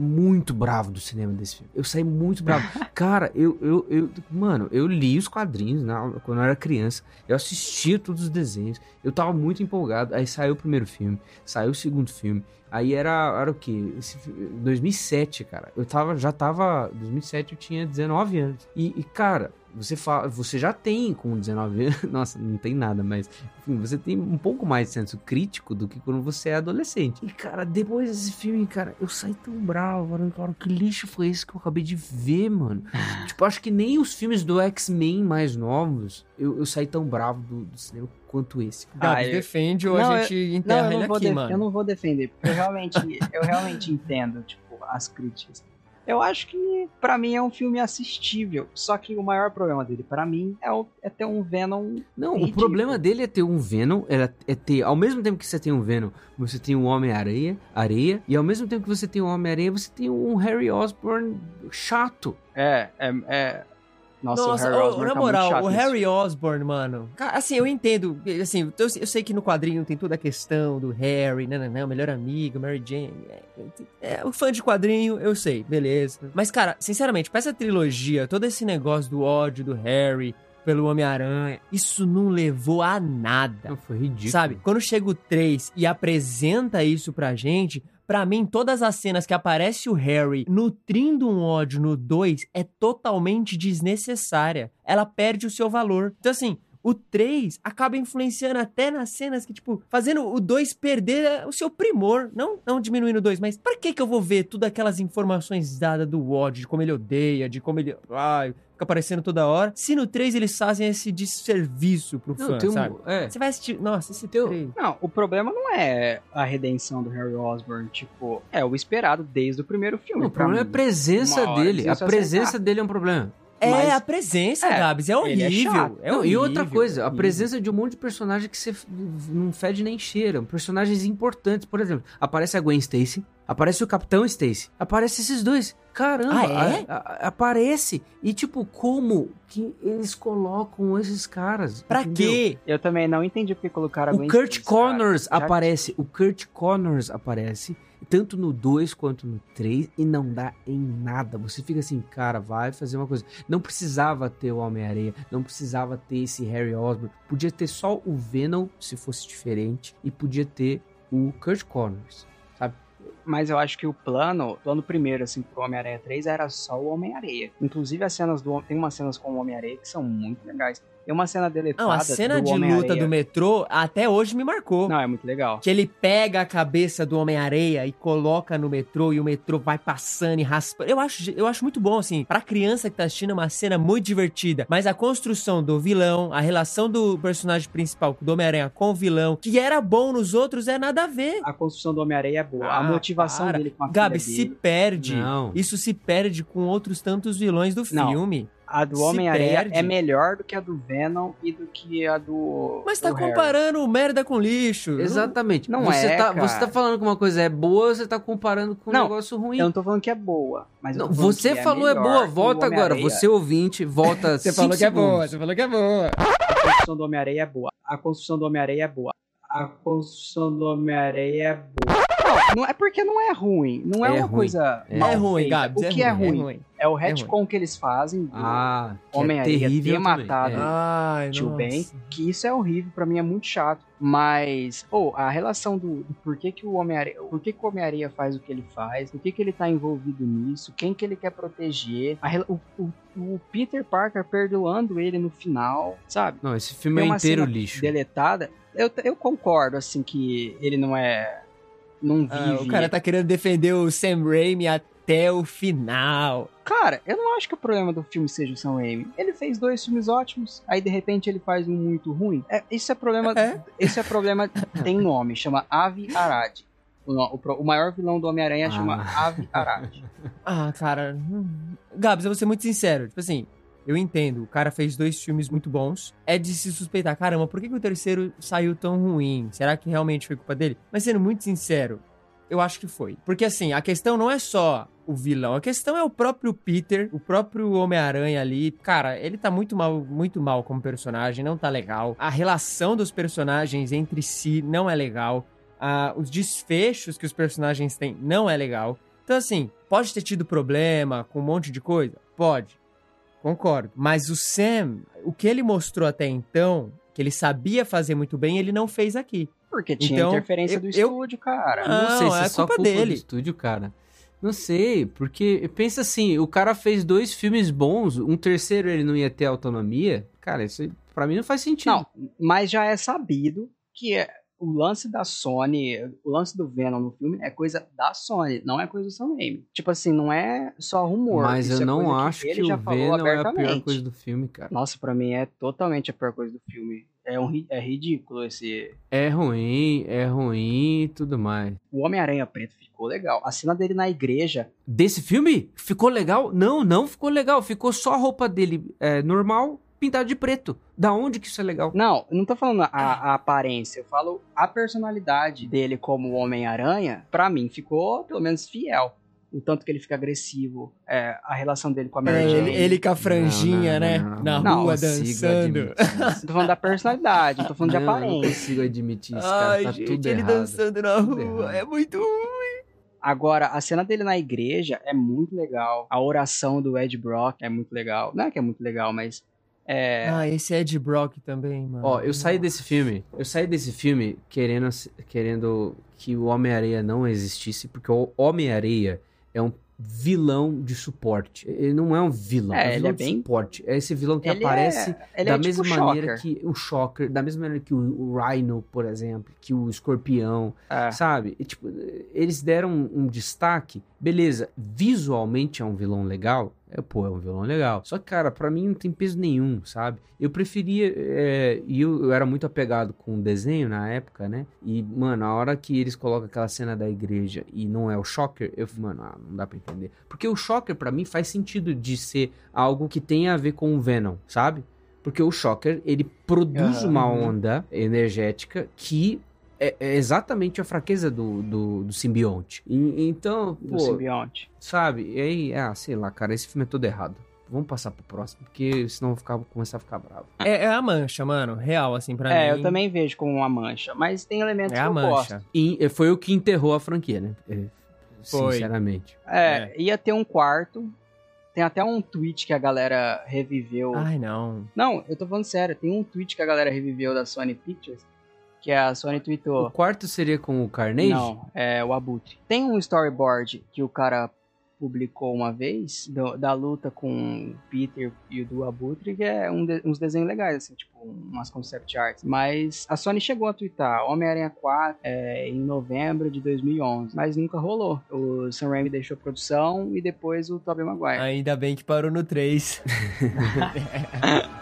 muito bravo do cinema desse filme. Eu saí muito bravo. Cara, eu, eu, eu. Mano, eu li os quadrinhos na- quando eu era criança. Eu assistia todos os desenhos. Eu tava muito empolgado. Aí saiu o primeiro filme, saiu o segundo filme. Aí era, era o quê? Esse fi- 2007, cara. Eu tava, já tava. 2007 eu tinha 19 anos. E, e, cara, você fala, você já tem com 19 anos. Nossa, não tem nada, mas enfim, você tem um pouco mais de senso crítico do que quando você é adolescente. E, cara, depois desse filme, cara, eu saí tão bravo. Cara, cara, que lixo foi esse que eu acabei de ver, mano? tipo, acho que nem os filmes do X-Men mais novos eu, eu saí tão bravo do, do cinema quanto esse. Gabs, Ah, eu- defende ou Não, a gente enterra eu ele não, vou aqui, mano. eu não vou defender, porque eu realmente, eu realmente entendo, tipo, as críticas. Eu acho que, pra mim, é um filme assistível. Só que o maior problema dele, pra mim, é, o- é ter um Venom. Não, o ridículo. problema dele é ter um Venom, é, é ter, ao mesmo tempo que você tem um Venom, você tem um Homem-Areia, areia, e ao mesmo tempo que você tem um Homem-Areia, você tem um Harry Osborn chato. É, é. é... Nossa, Nossa, o Harry Osborn na tá moral, muito chato o Harry Osborn, mano. Assim, eu entendo. Assim, eu, eu sei que no quadrinho tem toda a questão do Harry, né, né, né, o melhor amigo, Mary Jane. É, é, o fã de quadrinho, eu sei, beleza. Mas, cara, sinceramente, pra essa trilogia, todo esse negócio do ódio do Harry pelo Homem-Aranha, isso não levou a nada. Não, foi ridículo. Sabe? Quando chega o 3 e apresenta isso pra gente, pra mim, todas as cenas que aparece o Harry nutrindo um ódio no 2 é totalmente desnecessária. Ela perde o seu valor. Então, assim. O 3 acaba influenciando até nas cenas que, tipo, fazendo o 2 perder o seu primor. Não, não diminuindo o 2, mas pra que que eu vou ver todas aquelas informações dadas do ódio, de como ele odeia, de como ele. Ai, fica aparecendo toda hora. Se no 3 eles fazem esse desserviço pro Não, fã, tem um, sabe? é, Você vai assistir. Nossa, esse Teu- 3. Não, o problema não é a redenção do Harry Osborn, tipo, é o esperado desde o primeiro filme. Não, o problema é a mim. presença dele. A presença acertar. dele é um problema. É Mas- a presença, É, Gabs. É é horrível. chato. É Não, e outra horrível, coisa, a horrível. presença de um monte de personagem que você não fede nem cheira. Personagens importantes, por exemplo, aparece a Gwen Stacy, aparece o Capitão Stacy, aparece esses dois. Caramba, Ah, é? a- a- aparece. E tipo, como que eles colocam esses caras? Pra entendeu? quê? Eu também não entendi porque colocaram a O Gwen Kurt Stacy, cara. Connors Já- aparece. O Kurt Connors aparece. Tanto no 2 quanto no 3. E não dá em nada. Você fica assim, cara, vai fazer uma coisa. Não precisava ter o Homem-Areia. Não precisava ter esse Harry Osborn. Podia ter só o Venom, se fosse diferente. E podia ter o Kurt Connors. Sabe? Mas eu acho que o plano, o plano primeiro, assim, pro Homem-Aranha 3 era só o Homem-Areia. Inclusive, as cenas do tem umas cenas com o Homem-Areia que são muito legais. Tem uma cena deletada. Não, a cena do de luta do metrô até hoje me marcou. Não, é muito legal. Que ele pega a cabeça do Homem-Areia e coloca no metrô e o metrô vai passando e raspando. Eu acho, eu acho muito bom, assim. Pra criança que tá assistindo, é uma cena muito divertida. Mas a construção do vilão, a relação do personagem principal, do Homem-Aranha com o vilão, que era bom nos outros, é nada a ver. A construção do Homem-Areia é boa. Ah, a motivação para. dele com a Gabi, filha se dele. perde. Não. Isso se perde com outros tantos vilões do Não. filme. A do perde. é melhor do que a do Venom e do que a do. Mas tá do Harry. comparando merda com lixo. Exatamente. Não você é, tá, cara. Você tá falando que uma coisa é boa, você tá comparando com um Não, negócio ruim. Eu não tô falando que é boa. Mas eu Não, você que falou é, melhor boa, volta agora. Você ouvinte, volta Você cinco falou que é boa, segundos. você falou que é boa. A construção do Homem-Areia é boa. A construção do Homem-Areia é boa. A construção do Homem-Areia é boa. Não, não é porque não é ruim. Não é, É uma ruim. coisa. É. mal É ruim, feita. Gabs. O é que é ruim, ruim? É ruim. É o É retcon que eles fazem do Ah, é Homem-Aranha terrível ter também. matado É. Ai, Tio nossa. Ben, que isso é horrível, pra mim é muito chato. Mas, pô, a relação do, do por que, que o Homem-Aranha, por que, que o Homem-Aranha faz o que ele faz, por que, que ele tá envolvido nisso, quem que ele quer proteger, a o, o- o Peter Parker perdoando ele no final, sabe? Não, esse filme é inteiro cena lixo. Deletada. Eu, eu concordo, assim, que ele não é. Não Ah, vive. o cara tá querendo defender o Sam Raimi até o final. Cara, eu não acho que o problema do filme seja o Sam Raimi. Ele fez dois filmes ótimos, aí de repente ele faz um muito ruim. É, isso é problema. É. Esse é problema. tem nome, chama Avi Arad. O, o o maior vilão do Homem-Aranha Ah. chama Avi Arad. Ah, cara. hum. Gabs, eu vou ser muito sincero. Tipo assim, eu entendo. O cara fez dois filmes muito bons. É de se suspeitar. Caramba, por que, que o terceiro saiu tão ruim? Será que realmente foi culpa dele? Mas sendo muito sincero, eu acho que foi. Porque assim, a questão não é só o vilão, a questão é o próprio Peter, o próprio Homem-Aranha ali. Cara, ele tá muito mal, muito mal como personagem, não tá legal. A relação dos personagens entre si não é legal. Ah, os desfechos que os personagens têm não é legal. Então, assim, pode ter tido problema com um monte de coisa? Pode. Concordo. Mas o Sam, o que ele mostrou até então, que ele sabia fazer muito bem, ele não fez aqui. Porque tinha Então, interferência eu- do eu- estúdio, cara. Não, não sei se é é, só culpa culpa dele. do estúdio, cara. Não sei, porque pensa assim, o cara fez dois filmes bons, um terceiro ele não ia ter autonomia. Cara, isso pra mim não faz sentido. Não, mas já é sabido que é- o lance da Sony, o lance do Venom no filme é coisa da Sony, não é coisa do Sam Raimi. Tipo assim, não é só rumor. Mas eu é não acho que, ele o já falou Venom é a pior coisa do filme, cara. Nossa, pra mim é totalmente a pior coisa do filme. É, um, é ridículo esse. É ruim, é ruim e tudo mais. O Homem-Aranha Preto ficou legal. A cena dele na igreja. Desse filme? Ficou legal? Não, não ficou legal. Ficou só a roupa dele é, normal, pintada de preto. Da onde que isso é legal? Não, eu não tô falando a, a aparência, eu falo a personalidade dele como Homem-Aranha, pra mim ficou pelo menos fiel. O tanto que ele fica agressivo, é, a relação dele com a Mary É, Jane. ele, ele com a franjinha, Não, não, né? não, não, Na não rua dançando. Tô falando da personalidade, não tô falando de eu Não aparência. consigo admitir isso, cara. Ai, Tá gente, tudo ele errado. dançando na Tudo rua. errado. É muito ruim. Agora, a cena dele na igreja é muito legal. A oração do Ed Brock é muito legal. Não é que é muito legal, mas. É, Ah, esse Ed Brock também, mano. Ó, eu saí desse filme, eu saí desse filme querendo, querendo que o Homem-Areia não existisse, porque o Homem-Areia é um vilão de suporte. Ele não é um vilão, É, é, um ele vilão é de bem- suporte. É esse vilão que ele aparece é, da é mesma tipo maneira Shocker. que o Shocker, da mesma maneira que o, Rhino, por exemplo, que o Escorpião, É. sabe? E, tipo, eles deram um, um destaque, beleza, visualmente é um vilão legal, é, pô, é um vilão legal. Só que, cara, pra mim não tem peso nenhum, sabe? Eu preferia, é, e eu, eu era muito apegado com o desenho na época, né? E, mano, a hora que eles colocam aquela cena da igreja e não é o Shocker, eu falei, mano, ah, não dá pra entender. Porque o Shocker, pra mim, faz sentido de ser algo que tenha a ver com o Venom, sabe? Porque o Shocker, ele produz Aham. uma onda energética que é, é exatamente a fraqueza do, do, do simbionte. E- então, do pô, simbionte. sabe? E aí, ah, sei lá, cara, esse filme é todo errado. Vamos passar pro próximo, porque senão eu vou ficar, vou começar a ficar bravo. É, é a mancha, mano. Real, assim, pra É, mim. eu também vejo como uma mancha, mas tem elementos É que a eu mancha. gosto. E foi o que enterrou a franquia, né? É, Foi. Sinceramente. É, ia ter um quarto. Tem até um tweet que a galera reviveu. Ai, não. Não, eu tô falando sério. Tem um tweet que a galera reviveu da Sony Pictures. Que a Sony O tweetou. quarto seria com o Carnage? Não, é o Abutre. Tem um storyboard que o cara publicou uma vez do- da luta com o Peter e o do Abutre, que é um de- uns desenhos legais, assim, tipo, umas concept arts. Mas a Sony chegou a twittar Homem-Aranha 4 é, em novembro de 2011, mas nunca rolou. O Sam Raimi deixou a produção e depois o Tobey Maguire. Ainda bem que parou no 3.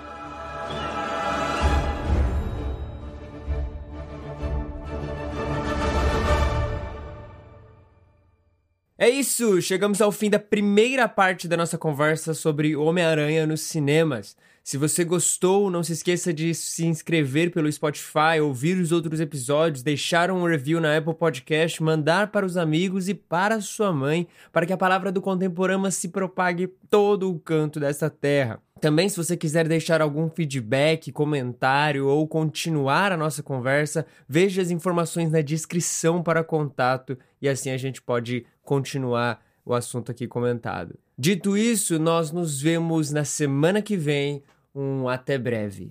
É isso, chegamos ao fim da primeira parte da nossa conversa sobre Homem-Aranha nos cinemas. Se você gostou, não se esqueça de se inscrever pelo Spotify, ouvir os outros episódios, deixar um review na Apple Podcast, mandar para os amigos e para sua mãe, para que a palavra do Contemporama se propague todo o canto desta terra. Também, se você quiser deixar algum feedback, comentário ou continuar a nossa conversa, veja as informações na descrição para contato e assim a gente pode continuar o assunto aqui comentado. Dito isso, nós nos vemos na semana que vem. Um até breve.